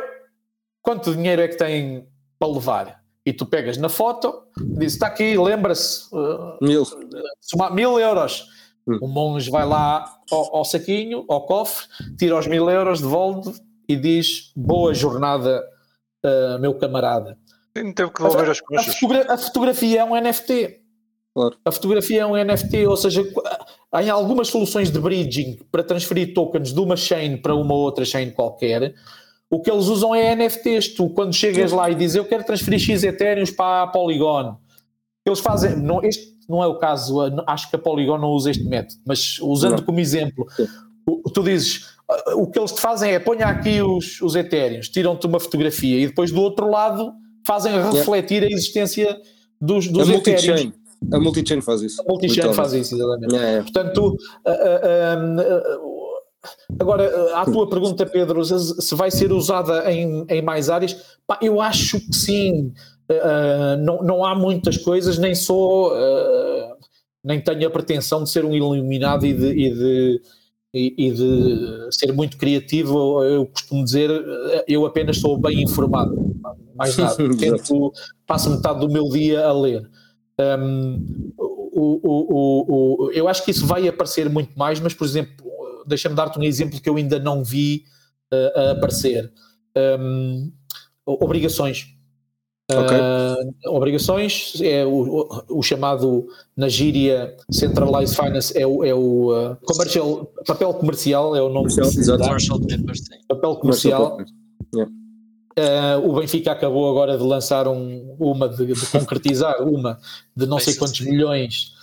quanto dinheiro é que tem para levar? E tu pegas na foto, diz: Está aqui, lembra-se, uh, Mil. somar mil euros. O monge vai lá ao, ao saquinho, ao cofre, tira os mil euros, devolve e diz: Boa jornada, uh, meu camarada. Não teve que devolver as A, conchas. fotogra- a fotografia é um NFT. Claro. A fotografia é um NFT, ou seja, há em algumas soluções de bridging para transferir tokens de uma chain para uma outra chain qualquer, o que eles usam é NFTs. Tu, quando chegas lá e dizes eu quero transferir X Ethereums para a Polygon, eles fazem. Não, este não é o caso, acho que a Polygon não usa este método, mas usando Não. como exemplo, o- tu dizes "Ah, o que eles te fazem é ponha aqui os, os Ethereums, tiram-te uma fotografia e depois do outro lado fazem refletir a existência dos, A dos Ethereums. multi-chain. A multi-chain faz isso. A multi-chain faz isso, exatamente. É, é. Portanto, ah, ah, ah, agora à tua pergunta, Pedro, se se vai ser usada em, em mais áreas, pá, eu acho que sim. Ah, não, não há muitas coisas, nem sou, ah, nem tenho a pretensão de ser um iluminado e de, e de, e- e de ser muito criativo. Eu costumo dizer, ah, eu apenas sou bem informado, mais nada. Tento, passo metade do meu dia a ler. Um, o, o, o, eu acho que isso vai aparecer muito mais, mas, por exemplo, deixa-me dar-te um exemplo que eu ainda não vi uh, a aparecer. Um, obrigações. Ok. Uh, obrigações é o, o- o chamado na gíria Centralized Finance é o, é o uh, commercial, papel comercial é o nome Comercial, que se exato. dá, Commercial papers, papel comercial. para- Uh, o Benfica acabou agora de lançar um- uma, de, de concretizar uma de não sei quantos milhões.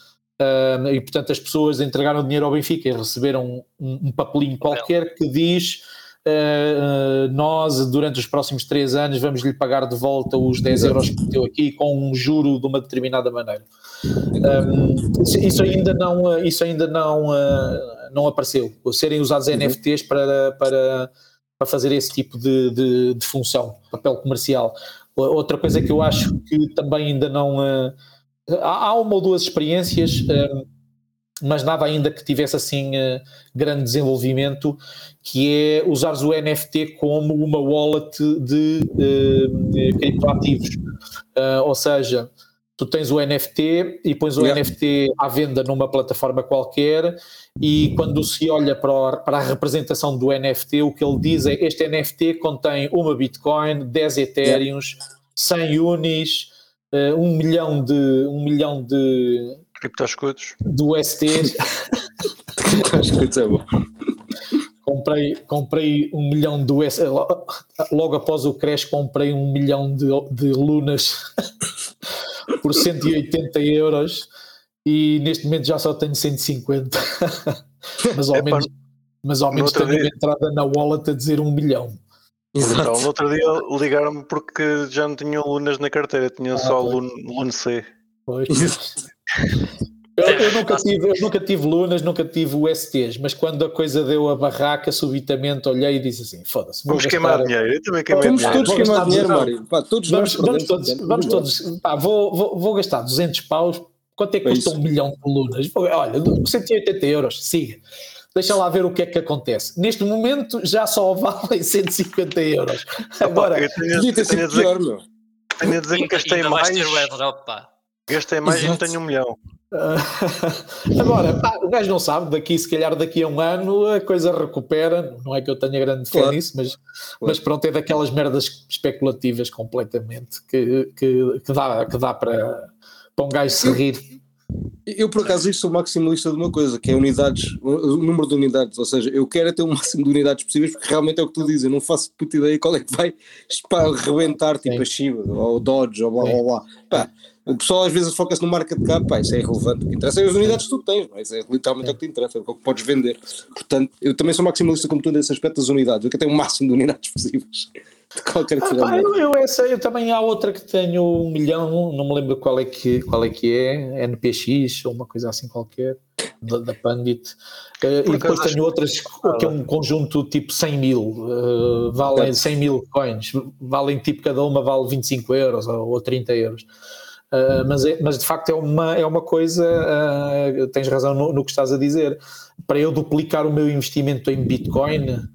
E portanto as pessoas entregaram dinheiro ao Benfica e receberam um, um papelinho qualquer que diz uh, nós, durante os próximos três anos, vamos lhe pagar de volta os 10 Exato. euros que meteu aqui com um juro de uma determinada maneira. Um, isso- isso ainda não, uh, isso ainda não, uh, não apareceu. Serem usados NFTs para, para, para fazer esse tipo de, de, de função, papel comercial. Outra coisa que eu acho que também ainda não. uh, há, há uma ou duas experiências, um, mas nada ainda que tivesse assim uh, grande desenvolvimento, que é usares o NFT como uma wallet de, uh, de criptoativos. Uh, ou seja, tu tens o NFT e pões o Yeah. NFT à venda numa plataforma qualquer e quando se olha para, para a representação do NFT, o que ele diz é este NFT contém uma Bitcoin, 10 Ethereums, 100 Unis, eh, um milhão de um milhão de, Criptoscudos. Acho que isso é bom. comprei, comprei um milhão de US, lo- logo após o crash comprei um milhão de, de lunas por 180 euros e neste momento já só tenho 150 mas ao Epá, menos, mas ao no menos tenho uma dia- entrada na wallet a dizer um milhão Então, no outro dia ligaram-me porque já não tinham lunas na carteira, tinham Ah, só pois. Lune, Lune C. Pois. Eu, eu nunca tive, eu nunca tive lunas, nunca tive USTs, mas quando a coisa deu a barraca, subitamente olhei e disse assim: foda-se, Vamos gastar- queimar dinheiro. Eu também queimei Vamos dinheiro. todos queimar dinheiro. Mário. Pá, todos Vamos, vamos todos, vamos todos pá, vou, vou, vou gastar 200 paus. Quanto é que É custa um milhão de lunas? Olha, 180 euros, siga. Deixa lá ver o que é que acontece. Neste momento já só valem 150 euros. Agora, eu tenho, Podia ter sido dizer, pior, meu. tenho a dizer que gastei vais mais, ter o pá. Gastei mais e não Exato. tenho um milhão. ah, agora pá, o gajo não sabe, daqui, se calhar daqui a um ano a coisa recupera. Não é que eu tenha grande fé Claro. nisso, mas, mas pronto, é daquelas merdas especulativas completamente que, que, que dá, que dá para, para um gajo se rir. Eu, por acaso, isto sou maximalista de uma coisa, que é unidades, o número de unidades. Ou seja, eu quero é ter o máximo de unidades possíveis, porque realmente é o que tu dizes. Eu não faço puta ideia qual é que vai para rebentar, tipo Sim. a Shiba, ou o Dodge, ou blá blá blá. Pá, o pessoal às vezes foca-se no market cap, pá, isso é irrelevante. O que interessa é as unidades que tu tens, não é? isso é literalmente o que te interessa, é o que podes vender. Portanto, eu também sou maximalista como tu nesse aspecto das unidades. Eu quero ter o máximo de unidades possíveis. De qualquer Ah, coisa. pá, eu, eu, essa, eu também há outra que tenho um milhão, não me lembro qual é que, qual é, que é, NPX ou uma coisa assim qualquer, da, da Pandit. Por e depois tenho outras que é um conjunto tipo 100 mil, eh, valem 100 mil coins, valem tipo cada uma vale 25 euros ou, ou 30 euros. Uh, mas, é- mas de facto é uma, é uma coisa, uh, tens razão no, no que estás a dizer. Para eu duplicar o meu investimento em Bitcoin,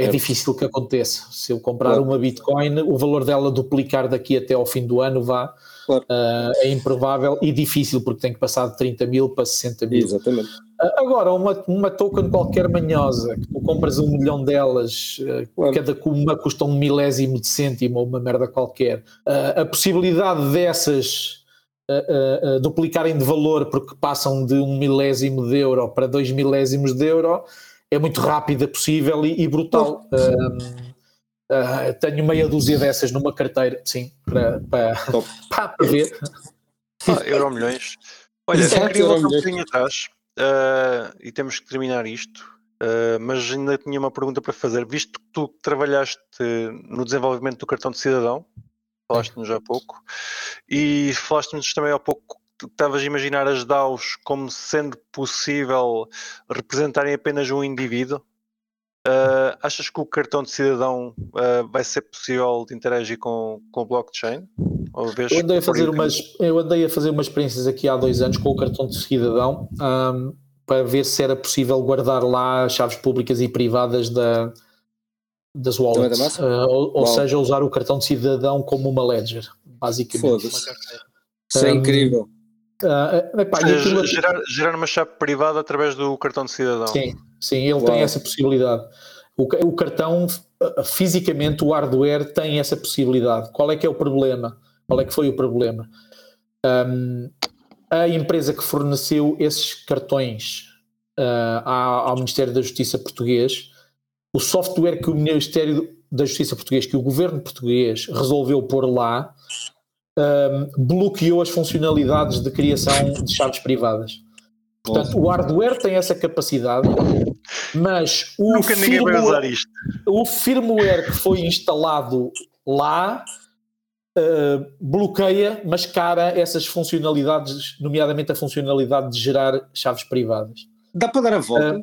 é, É. difícil que aconteça. Se eu comprar Claro. uma Bitcoin, o valor dela duplicar daqui até ao fim do ano vá, Claro. uh, é improvável e difícil, porque tem que passar de 30 mil para 60 mil. Exatamente. Agora, uma, uma token qualquer manhosa, que tu compras um milhão delas, eh, Claro. cada uma custa um milésimo de cêntimo ou uma merda qualquer. A possibilidade dessas duplicarem de valor porque passam de um milésimo de euro para dois milésimos de euro é muito rápida, possível e, e brutal. Ah, tenho meia dúzia dessas numa carteira, sim, para, para, Top. para ver. Ah, euro milhões. Olha, Exato, eu queria voltar um bocadinho atrás ah, e temos que terminar isto, ah, mas ainda tinha uma pergunta para fazer. Visto que tu trabalhaste no desenvolvimento do cartão de cidadão, falaste-nos há pouco, e falaste-nos também há pouco estavas a imaginar as DAOs como sendo possível representarem apenas um indivíduo. Ah, achas que o cartão de cidadão ah, vai ser possível de interagir com, com o blockchain? Ou vês Eu andei, a fazer umas, eu andei a fazer umas experiências aqui há dois anos com o cartão de cidadão ahm, para ver se era possível guardar lá as chaves públicas e privadas da, das wallets. Ah, ou, ou seja, usar o cartão de cidadão como uma ledger, basicamente. Foda-se. Isso é Um, incrível. Ah, epá, aquilo- gerar, gerar uma chave privada através do cartão de cidadão. Sim, sim, ele Uau. tem essa possibilidade. O, o cartão, uh, fisicamente, o hardware tem essa possibilidade. Qual é que é o problema? Qual é que foi o problema? Um, a empresa que forneceu esses cartões uh, ao Ministério da Justiça português, o software que o Ministério da Justiça português, que o governo português resolveu pôr lá, um, bloqueou as funcionalidades de criação de chaves privadas. Portanto, o hardware tem essa capacidade, Mas o Nunca firmware- usar isto. o firmware que foi instalado lá uh, bloqueia, mascara essas funcionalidades, nomeadamente a funcionalidade de gerar chaves privadas. Dá para dar a volta?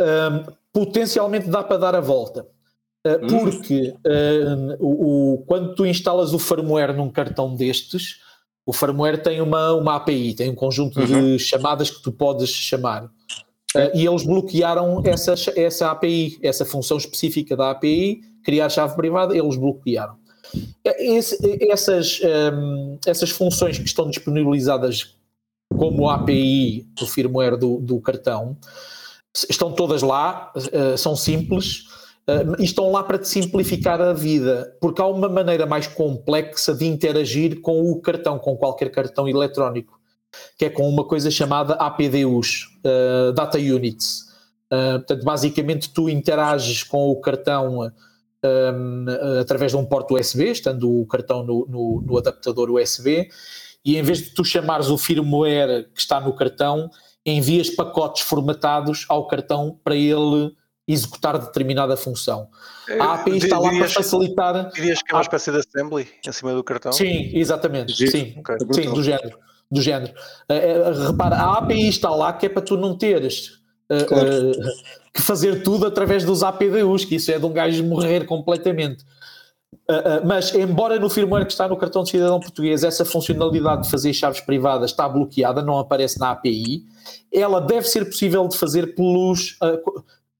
Um, potencialmente dá para dar a volta. Uh, Hum. Porque um, o, o- quando tu instalas o firmware num cartão destes, o firmware tem uma, uma API, tem um conjunto de chamadas que tu podes chamar. Uh, e eles bloquearam essa, essa API, essa função específica da API, criar chave privada, eles bloquearam. Esse- essas, um, essas funções que estão disponibilizadas como API do firmware do, do cartão estão todas lá, uh, são simples uh, estão lá para te simplificar a vida, porque há uma maneira mais complexa de interagir com o cartão, com qualquer cartão eletrónico, que é com uma coisa chamada APDUs, uh, Data Units. Uh, portanto, basicamente, tu interages com o cartão através de um porto USB, estando o cartão no, no- no adaptador USB, e em vez de tu chamares o firmware que está no cartão, envias pacotes formatados ao cartão para ele executar determinada função. A API está lá para facilitar. Dirias que é uma espécie de assembly em cima do cartão? Sim, exatamente. Sim, sim, do género. Do género. Eh, eh, repara, a API está lá que é para tu não teres eh, Claro. que fazer tudo através dos APDUs, que isso é de um gajo morrer completamente. Uh, uh, mas, embora no firmware que está no cartão de cidadão português essa funcionalidade de fazer chaves privadas está bloqueada, não aparece na API, ela deve ser possível de fazer pelos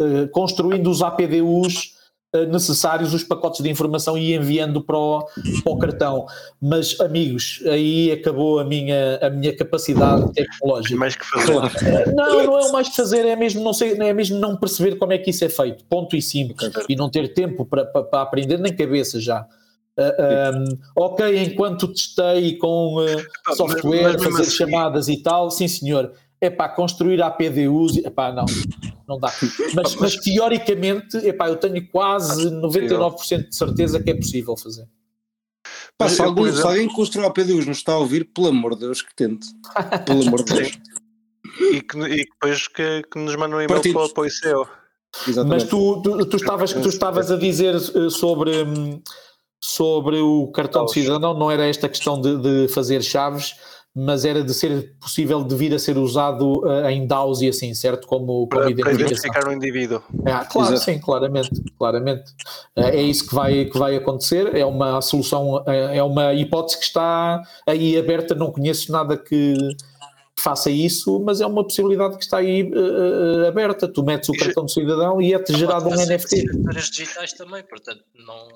uh, uh, construindo os APDUs uh, necessários, os pacotes de informação e enviando para o, para o cartão. Mas, amigos, aí acabou a minha, a minha capacidade tecnológica. mais que fazer. Não, não é o mais que fazer, é mesmo não, sei, é mesmo não perceber como é que isso é feito, ponto e simples, e não ter tempo para, para, para aprender, nem cabeça já. Ah, um, ok, enquanto testei com uh, software, fazer assim- chamadas e tal, sim senhor. É para construir APDUs, epá, não, não dá. Mas, mas teoricamente, epá, eu tenho quase 99% de certeza que é possível fazer. Pá, se, algum, se alguém que construiu a PDUs nos está a ouvir, pelo amor de Deus, que tente. Pelo amor de Deus. E que, e que depois que, que nos mandam um e-mail Partidos. para, para o ICO. Exatamente. Mas tu, tu, tu estavas, tu estavas a dizer eh, sobre, hum, sobre o cartão de cidadão, não era esta questão de, de fazer chaves, mas era de ser possível de vir a ser usado eh, em DAOs e assim, certo? Como, como Para, para identificação. identificar o indivíduo. Ah, claro, Exato. sim, claramente, claramente. Eh, É isso que vai, que vai acontecer, é uma solução, eh, é uma hipótese que está aí aberta, não conheço nada que faça isso, mas é uma possibilidade que está aí aberta. Tu metes o cartão de cidadão e é-te gerado um NFT. digitais também, portanto, não,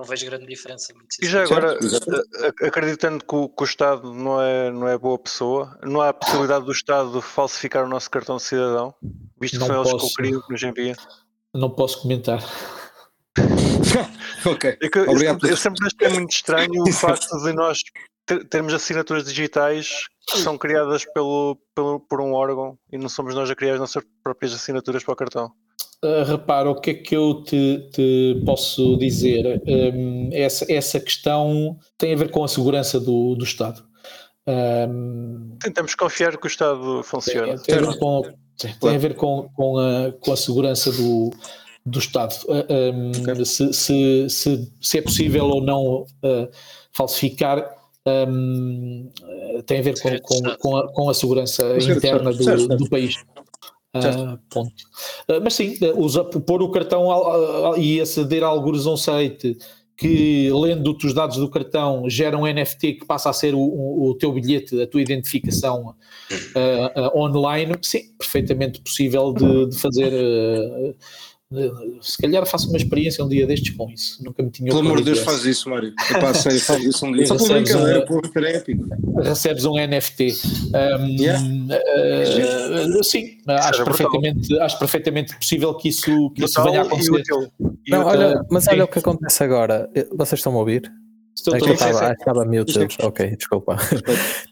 não vejo grande diferença. muito E já agora, acreditando que o, que o Estado não é, não é boa pessoa, não há a possibilidade do Estado falsificar o nosso cartão de cidadão, visto que Não são eles que o que nos enviam. Não posso comentar. ok. É eu, Obrigado sempre, eu por- sempre achei muito estranho o facto de nós ter- termos assinaturas digitais que são criadas pelo, pelo, por um órgão e não somos nós a criar as nossas próprias assinaturas para o cartão. Uh, repara, o que é que eu te, te posso dizer? Um, essa, essa questão tem a ver com a segurança do, do Estado. Um, Tentamos confiar que o Estado funciona. tem, tem a ver com, tem a ver com, com, a, com a segurança do, do Estado. Um, se, se, se, se é possível ou não uh, falsificar. tem a ver com, com, com, a, com a segurança Certo, interna do, do país. Ah, ponto. Ah, mas sim, ah, usa, pôr o cartão al- e aceder a alguns a um site que, lendo-te os dados do cartão, gera um NFT que passa a ser o, o- teu bilhete, a tua identificação ah, online, sim, perfeitamente possível de, de fazer. Se calhar faço uma experiência um dia destes com isso. Nunca me tinha Pelo amor de Deus, faz isso, Mário. Epá, sério, faz isso um dia. Só recebes brincadeira, pô, ser épico. recebes um NFT. Um, Yeah. uh, sim, acho brutal. perfeitamente, acho perfeitamente possível que isso, que isso venha a acontecer. Não, olha, mas sim. olha o que acontece agora. Vocês estão a ouvir? Estou- É que eu estava, estava mute. Sim. Ok, desculpa.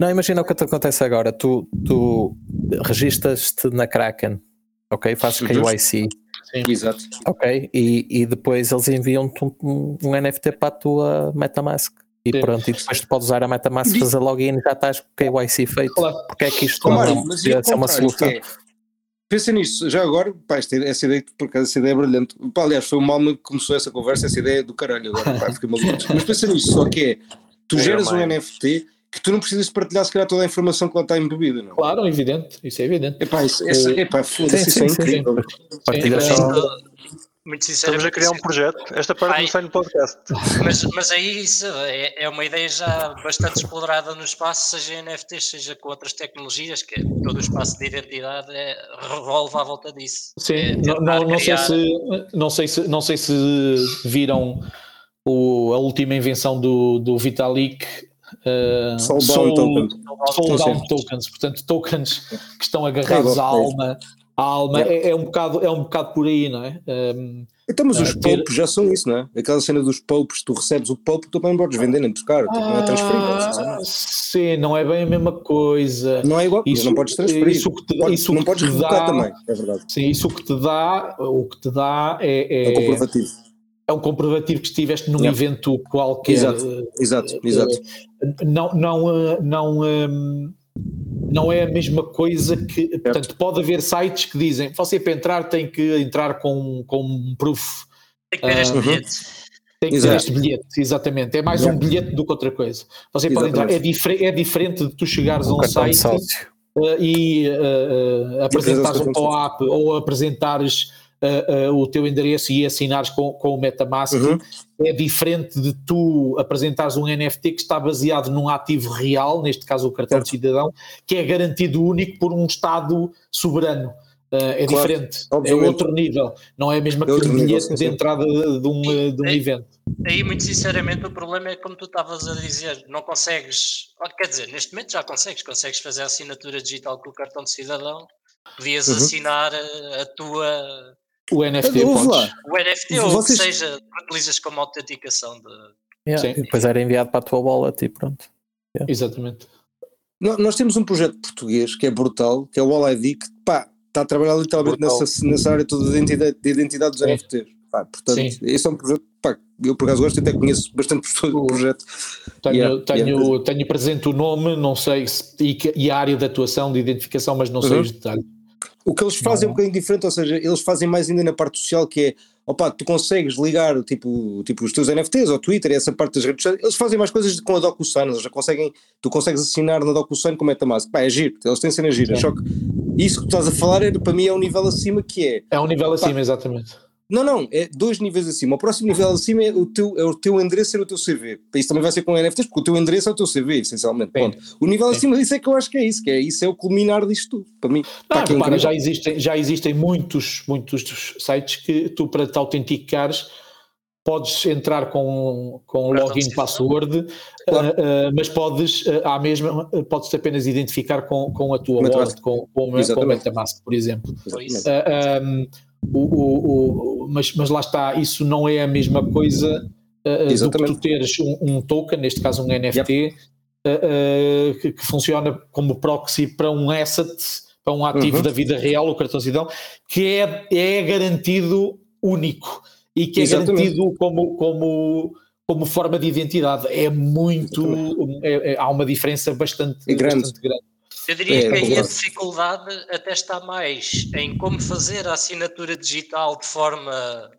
Não, imagina o que te acontece agora. Tu, tu registas-te na Kraken, ok? Fazes Uhum. KYC, Exato. ok? E, e depois eles enviam-te um, um NFT para a tua Metamask. E Sim. pronto, e depois tu podes usar a Metamask, fazer login e já estás com o KYC feito. Claro. Porque é que isto Ó, não é, mas e é uma solução? é, pensa nisso, já agora, pá, esta, essa ideia, por acaso, essa ideia é brilhante. Pá, aliás, foi o Malma que começou essa conversa, essa ideia é do caralho agora, pá, fiquei maluco. Mas pensa nisso, só que é, tu É, geras um. NFT que tu não precisas partilhar se calhar toda a informação que lá está embebida, não? Claro, evidente, isso é evidente. Epá, isso, essa, epá, foda-se, Sim, isso é incrível. Partilhas Sim, só. Muito Estamos sinceramente. a criar um projeto. Esta parte Ai. não sai no podcast. Mas, mas aí isso é, é uma ideia já bastante explorada no espaço, seja em NFTs, seja com outras tecnologias, que é todo o espaço de identidade é, revolve à volta disso. Sim, É não, não, não sei se, não, sei se, não sei se viram o- a última invenção do, do Vitalik. Uh, Soulbound token. Soulbound Sim, sim. tokens, portanto, tokens que estão agarrados É, à é. alma. A alma é, é um bocado, é um bocado por aí, não é? Um, Então, mas os Ah, ter- popes já são isso, não é? Aquela cena dos popes, tu recebes o pope, tu também podes vender nem buscar, tipo, não é transferível. ah, sinceramente. sim, não é bem a mesma coisa. Não é igual, Isso- não podes transferir. isso que te- Podes- isso não que podes dá- também, é verdade. Sim, isso que te dá, o que te dá é, É o comprovativo. É um comprovativo que estiveste num Yeah. evento qualquer. Exato. Exato, exato. Não, não, eh, não, não é a mesma coisa que. Portanto, pode haver sites que dizem você para entrar tem que entrar com, com um proof. Tem que ver este Uhum. bilhete. Tem que ter Exato. este bilhete, exatamente. É mais Yeah. um bilhete do que outra coisa. Você pode entrar. É, difere- é diferente de tu chegares a Um um cartão de site sócio. uh, e uh, uh, apresentares um pop-up ou apresentares uh, uh, o teu endereço e assinares com, com o Metamask Uhum. é diferente de tu apresentares um NFT que está baseado num ativo real, neste caso o cartão de cidadão, que é garantido único por um Estado soberano. Uh, é Claro, diferente, obviamente. é outro nível, não é a mesma É que nível, bilhete de entrada de, um, de um É- evento. Aí, muito sinceramente, o problema é como tu estavas a dizer, não consegues, quer dizer, neste momento já consegues, consegues fazer a assinatura digital com o cartão de cidadão, podias Uhum. assinar a, a tua O NFT o NFT ou o Vocês- que seja, utilizas como autenticação de. Yeah, Sim. E depois era enviado para a tua wallet e pronto. Exatamente. Nó- Nós temos um projeto português que é brutal, que é o All ID, que pá, está a trabalhar literalmente Brutal. nessa, nessa área toda de identidade, de identidade dos Sim. NFTs. Pá, portanto, Sim. esse é um projeto, pá, eu por acaso gosto e até conheço bastante pessoas do O- projeto. Tenho, Yeah, tenho, yeah. tenho presente o nome, não sei, se- e, e a área de atuação, de identificação, mas não sei Uhum. os detalhes. O que eles fazem é um bocadinho diferente, ou seja, eles fazem mais ainda na parte social, que é, opá, tu consegues ligar tipo, tipo os teus NFTs ao Twitter essa parte das redes sociais, eles fazem mais coisas com a DocuSign, eles já conseguem, tu consegues assinar na DocuSign com Metamask, pá, é giro, eles têm cenas giras, Sim. só que isso que tu estás a falar é, para mim é um nível acima que é, É um nível acima, exatamente. Não, não, é dois níveis acima. O próximo nível acima é o teu, é o teu endereço ser o teu CV. Isso também vai ser com NFTs, porque o teu endereço é o teu CV, essencialmente. Sim. Ponto. O nível Sim. acima disso é que eu acho que é isso, que é isso é o culminar disto tudo. Para mim, Não, é repara, incrível. já existem, já existem muitos, muitos sites que tu, para te autenticares, podes entrar com, com login e password, Claro. ah, ah, mas podes, ah, à mesma, podes apenas identificar com, com a tua Metamask. wallet, com, com, o- com o. Metamask, por exemplo. Por isso. Exatamente. Ah, um, o, o- o- mas, mas lá está, isso não é a mesma coisa ah, do que tu teres um, um token, neste caso um NFT, ah, ah, que, que funciona como proxy para um asset, para um ativo Uhum. da vida real, o cartão cidadão, que é, é garantido único e que é Exatamente. garantido como, como, como forma de identidade. É muito. é- é- há uma diferença bastante, grande. bastante grande. Eu diria É, que aí a verdade. dificuldade até está mais em como fazer a assinatura digital de forma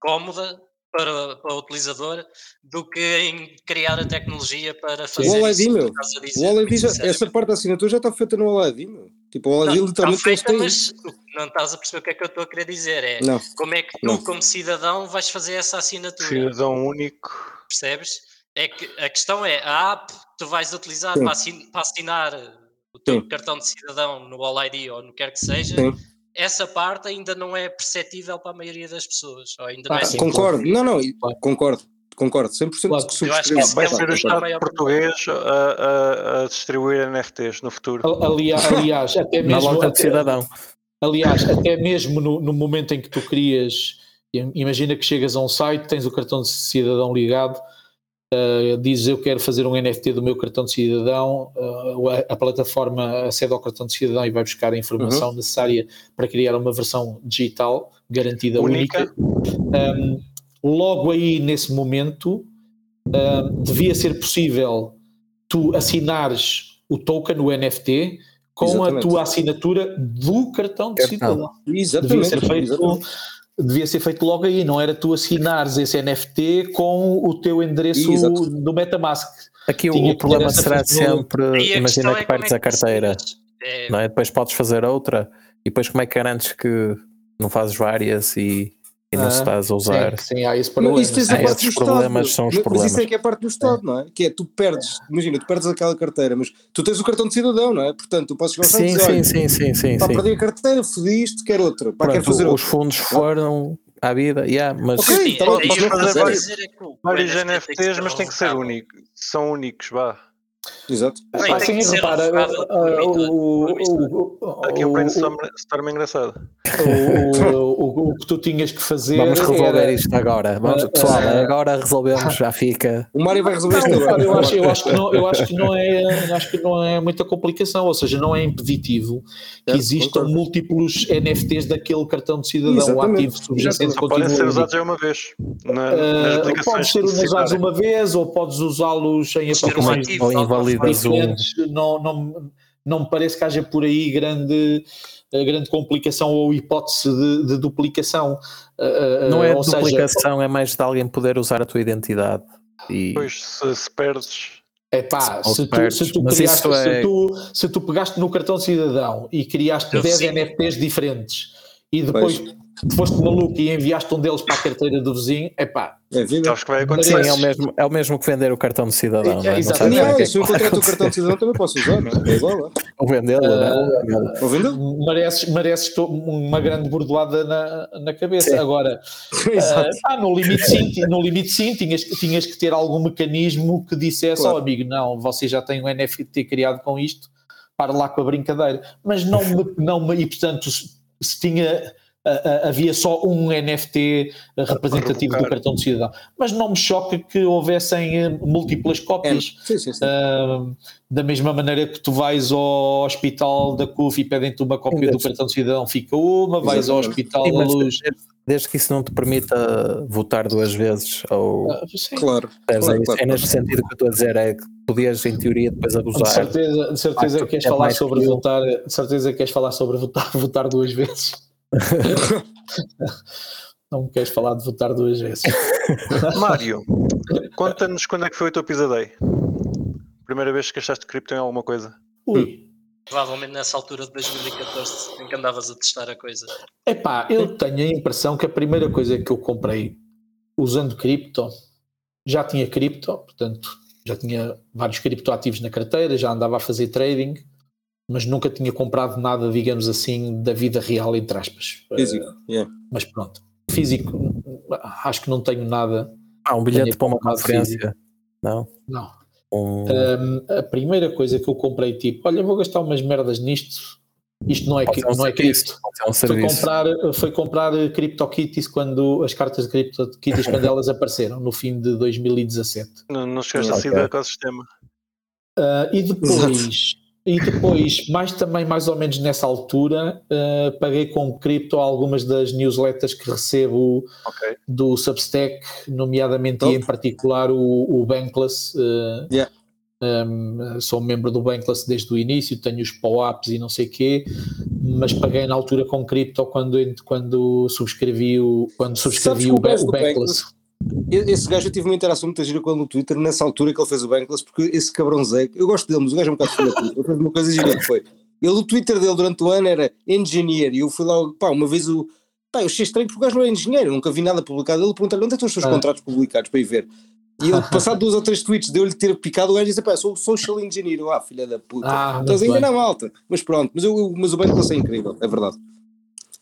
cómoda para, para o utilizador do que em criar a tecnologia para fazer All isso ID, que meu. dizer, O ID já- essa parte da assinatura já está feita no ID, meu. Tipo, o ID Não, literalmente está feita, mas não estás a perceber o que é que eu estou a querer dizer. É Não, como é que tu, não. como cidadão, vais fazer essa assinatura. Cidadão único. Percebes? É que a questão é a app que tu vais utilizar para, assin- para assinar o teu Sim. cartão de cidadão no All ID ou no que quer que seja, Sim. essa parte ainda não é perceptível para a maioria das pessoas. Ou ainda não Ah, é sim, simples. concordo. Não, não, concordo. Concordo. 100% Claro. que Eu acho que subscrevo. isso Vai é ser o Estado português a, a- a distribuir NFTs no futuro. Aliás, aliás até Na mesmo. loja de cidadão. Aliás, até mesmo no, no momento em que tu crias, imagina que chegas a um site, tens o cartão de cidadão ligado, uh, dizes eu quero fazer um NFT do meu cartão de cidadão, uh, a, a plataforma acede ao cartão de cidadão e vai buscar a informação necessária para criar uma versão digital garantida única. Única. Um, logo aí nesse momento um, devia ser possível tu assinares o token, o NFT, com Exatamente. a tua assinatura do cartão de cidadão. Devia Exatamente. ser, feito, exatamente. Devia ser feito logo aí, não era tu assinares esse NFT com o teu endereço Exato. do Metamask. Aqui o, Tinha o problema será sempre, imagina questão que é perdes é a carteira. É, não é? Depois podes fazer outra e depois como é que garantes que não fazes várias e, e não Ah, se estás a usar? Sim, sim, há esse Mas problema. isso Ah, a parte do esses Estado. problemas são os mas, mas problemas. isso é que é parte do Estado, não é? Que é tu perdes, imagina, tu perdes aquela carteira, mas tu tens o cartão de cidadão, não é? Portanto, tu podes chegar ao e Sim, dizer, sim, sim, sim, sim, pá, sim. perdi a carteira, fodi isto, quero outra, pá, quero Pronto, fazer os fundos foram à vida, yeah, mas Ok, sim, tá é- é eu fazer vários- é NFTs, mas tem que ser único. São únicos, vá. Exato. Sim, que ser repara, o- Aqui um o- brainstorm storm engraçado. o- que tu tinhas que fazer vamos resolver era- isto agora. Vamos, Ah, pessoal, ah, agora resolvemos, já fica. O Mário vai resolver isto agora. eu, acho, eu, acho que não, eu acho que não é eu acho que não é muita complicação, ou seja, não é impeditivo que existam concordo. múltiplos NFTs daquele cartão de cidadão Exatamente. ativo subjacente. Podem ser usados já uma vez. Na, nas Uh, aplicações podes ser que usados uma vez ou podes usá-los em Ser aplicações ou de um. diferentes. Não, não, não me parece que haja por aí grande, eh, grande complicação ou hipótese de, de duplicação. Uh, Não é ou seja, duplicação, é mais de alguém poder usar a tua identidade. E Depois, se, se perdes, É pá, se tu, se, tu criaste, é- se, tu, se tu pegaste no cartão de cidadão e criaste Eu 10 sim. NFTs diferentes e depois foste maluco e enviaste um deles para a carteira do vizinho, é pá, É vida. acho que vai Sim, acontecer. é o, mesmo, é o mesmo que vender o cartão de cidadão, não é? Não Não, bem o que é se eu encontrar o acontecer. cartão de cidadão também posso usar, não é? É igual, é? Ou vendê-lo, Ah, não é? Ou vendeu? mereces, mereces uma grande bordoada na, na cabeça. Sim. Agora, Exato. ah, no limite sim, no limite sim tinhas, que- tinhas que ter algum mecanismo que dissesse ao Claro. amigo, não, você já tem um NFT criado com isto, para lá com a brincadeira. Mas não me, não me e portanto, se, se tinha ah, ah, havia só um NFT representativo do cartão de cidadão. Mas não me choca que houvessem eh, múltiplas É. cópias. Sim, sim, sim. Ah, da mesma maneira que tu vais ao hospital da CUF e pedem-te uma cópia do cartão de cidadão, fica uma, vais ao hospital Sim, da luz. desde, que isso não te permita votar duas vezes, ou Ah, Claro. Claro, é, isso. claro, é neste sentido que eu estou a dizer, é que podias em teoria depois de abusar. certeza, de certeza Ah, queres queres falar sobre que votar, de certeza queres falar sobre votar, votar duas vezes. não me queres falar de votar duas vezes. Mário, conta-nos quando é que foi o teu Pizza Day. Primeira vez que gastaste cripto em alguma coisa. Ui. Provavelmente nessa altura de 2014 em que andavas a testar a coisa. Epá, eu tenho a impressão que a primeira coisa que eu comprei usando cripto, já tinha cripto, portanto, já tinha vários criptoativos na carteira, já andava a fazer trading, mas nunca tinha comprado nada, digamos assim, da vida real, entre aspas. Físico, yeah. Mas pronto, físico, acho que não tenho nada. Ah, um bilhete para uma conferência. Não. Não. Um, Um, a primeira coisa que eu comprei, tipo, olha, vou gastar umas merdas nisto. Isto não é, que, um não é cripto. um Foi serviço. comprar, foi comprar CryptoKitties quando as cartas de CryptoKitties quando elas apareceram no fim de 2017. Não, não chegaste Ok. a sair do ecossistema. Ah, e depois, e depois, mais também mais ou menos nessa altura, ah, paguei com cripto algumas das newsletters que recebo Ok. do Substack, nomeadamente Top. e em particular o, o Bankless. ah, Yeah. um, sou membro do Bankless desde o início, tenho os POAPs e não sei o quê, mas paguei na altura com cripto quando, quando subscrevi o, quando subscrevi o, o o do Bankless. Esse gajo eu tive uma interação muito gira com ele no Twitter nessa altura que ele fez o Bankless, porque esse cabrão Zé, eu gosto dele, mas o gajo é um bocado filho da puta. Fez uma coisa gira que foi. Ele, o Twitter dele durante o ano era engineer, e eu fui lá, pá, uma vez o. Pá, eu achei estranho porque o gajo não é engenheiro, nunca vi nada publicado. Ele perguntou-lhe onde é que estão os seus Ah. contratos publicados para ir ver. E ele, passado duas ou três tweets, deu-lhe ter picado, o gajo disse: pá, sou social engineer. Eu, ah, filha da puta. Ah, Estás a muito enganar bem. a malta. Mas pronto, mas, eu, mas o Bankless é incrível, é verdade.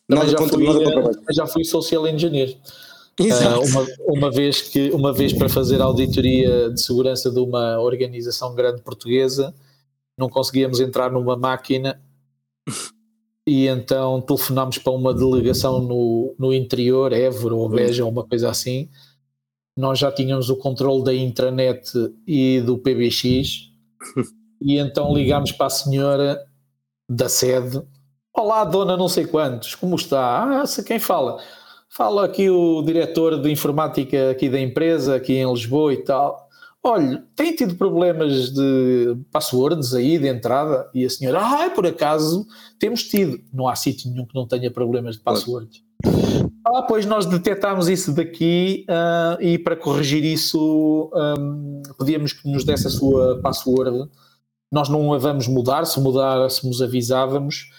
Nada já contra, fui, nada eh, contra também já fui social engineer. Ah, uma, uma, vez que, uma vez para fazer auditoria de segurança de uma organização grande portuguesa, não conseguíamos entrar numa máquina e então telefonámos para uma delegação no, no interior, Évora ou Beja ou uma coisa assim. Nós já tínhamos o controle da intranet e do PBX e então ligámos para a senhora da sede. Olá, dona não sei quantos, como está? Ah, quem fala. Fala aqui o diretor de informática aqui da empresa, aqui em Lisboa e tal. olha, tem tido problemas de passwords aí de entrada? E a senhora, ah, por acaso temos tido. Não há sítio nenhum que não tenha problemas de passwords. Ah, pois nós detectámos isso daqui uh, e para corrigir isso um, pedíamos que nos desse a sua password. Nós não a vamos mudar, se mudássemos avisávamos,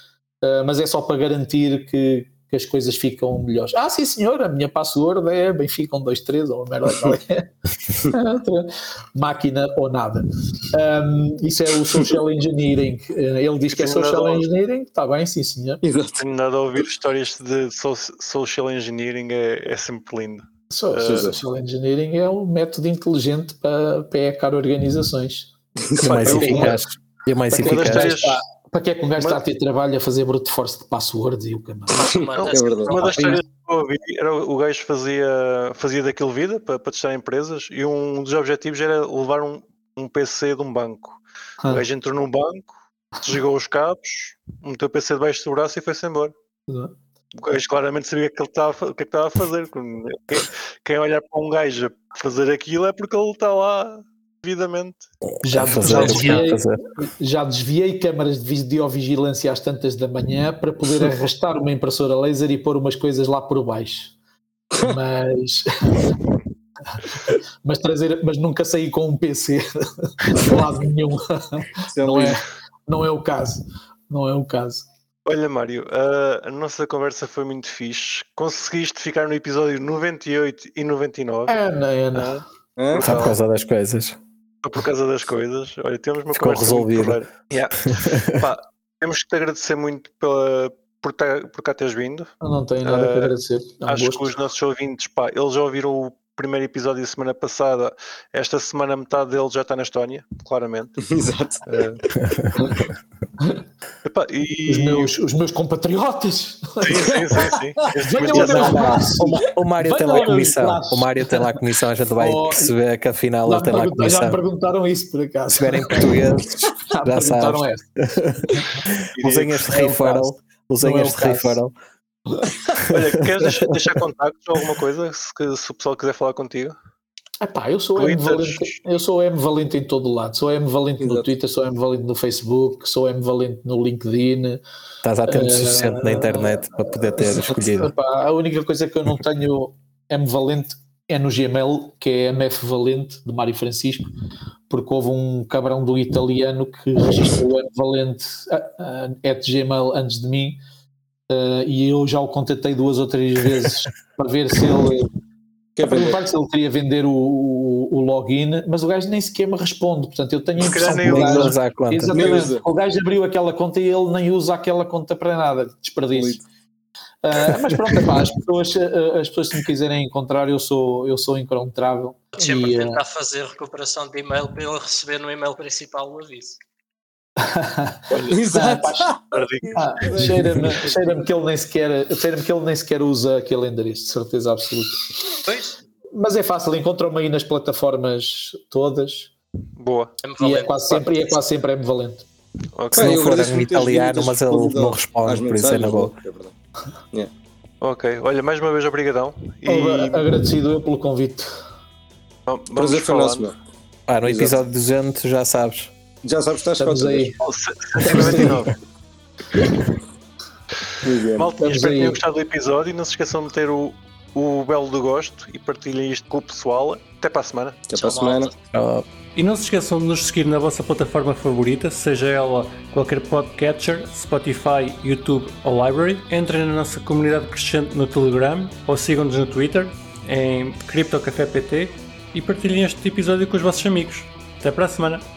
uh, mas é só para garantir que, que as coisas ficam melhores. Ah, sim senhor, a minha password é Benfica 123 ou a merda é. Máquina ou nada. Um, isso é o social engineering. Eh, ele diz que é social engineering, está bem, sim senhor. Exato. Tenho nada a ouvir histórias de social engineering, é, é sempre lindo. So, uh, social engineering é um método inteligente para, para ecar organizações. É mais eficaz. É mais eficaz. Para que é que um gajo está a ter trabalho a fazer brute force de passwords e o canal? é verdade. Uma das histórias que eu ouvi era o gajo fazia, fazia daquilo vida para, para testar empresas e um dos objetivos era levar um, um PC de um banco. Ah. O gajo entrou num banco, desligou os cabos, meteu o PC debaixo do braço e foi-se embora. O gajo claramente sabia que ele estava, o que, é que estava a fazer. Quem, quem olha para um gajo a fazer aquilo é porque ele está lá devidamente. Já, fazer, já, desviei, já desviei câmaras de videovigilância às tantas da manhã para poder arrastar uma impressora laser e pôr umas coisas lá por baixo. Mas. mas, trazer, mas nunca saí com um PC de lado nenhum. É não, é, não é o caso. Não é o caso. Olha, Mário, a, a nossa conversa foi muito fixe. Conseguiste ficar no episódio 98 e 99? É, não, é, não. É? Só por causa das coisas por causa das coisas. Olha, temos uma Ficou resolvido. Yeah. Pá, temos que te agradecer muito pela, por, ter, por cá teres vindo. Eu não tenho nada uh, a agradecer. É um acho gosto. que os nossos ouvintes, pá, eles já ouviram o primeiro episódio da semana passada. Esta semana metade dele já está na Estónia, claramente. Exato. Uh, epá, e... os, meus, os meus compatriotas. Sim, sim, sim. sim. o, o Mário tem lá a comissão. O Mário tem lá a comissão. A gente vai oh, perceber que afinal ele tem lá a comissão. Já perguntaram isso por acaso. Se verem portugueses, já, já sabes. Usem este é referral. Usem este referral. Olha, queres deixar, deixar contactos ou alguma coisa se, se, o pessoal quiser falar contigo? Epá, eu sou M Valente, eu sou M Valente em todo lado, sou M Valente Exato. no Twitter, sou M Valente no Facebook, sou M Valente no LinkedIn. Estás atento uh, suficiente na internet para poder ter escolhido. Epá, a única coisa que eu não tenho M Valente é no Gmail, que é MF Valente, de Mário Francisco, porque houve um cabrão do italiano que registrou M Valente uh, uh, at Gmail antes de mim uh, e eu já o contatei duas ou três vezes para ver se ele Quer perguntar se ele queria vender o, o, o, login, mas o gajo nem sequer me responde. Portanto, eu tenho a impressão que o gajo, usa a conta. Exatamente, o gajo abriu aquela conta e ele nem usa aquela conta para nada, desperdício. Uh, mas pronto, epá, as, pessoas, uh, as pessoas se me quiserem encontrar, eu sou, eu sou encontrável. Sempre e, tentar uh, fazer recuperação de e-mail para ele receber no e-mail principal o aviso. Exato. Ah, cheira-me cheira que ele nem sequer cheira que ele nem sequer usa aquele endereço, de certeza absoluta. Pois. Mas é fácil, encontram-me aí nas plataformas todas. Boa. E é quase sempre, e é quase sempre M-valente. Okay. Se não for em italiano, mas ele não responde, por isso é na boa. É ok, olha, mais uma vez obrigadão. E... Agradecido eu pelo convite. Bom, vamos falar. Ah, no episódio 200 já sabes. Já sabes que estás Estamos aí. Malta, espero que tenham gostado do episódio e não se esqueçam de meter o, o belo do gosto e partilhem isto com o pessoal. Até para a semana. Até para a semana. E não se esqueçam de nos seguir na vossa plataforma favorita, seja ela qualquer podcatcher, Spotify, YouTube ou Library. Entrem na nossa comunidade crescente no Telegram ou sigam-nos no Twitter em CryptoCafépt e partilhem este episódio com os vossos amigos. Até para a semana!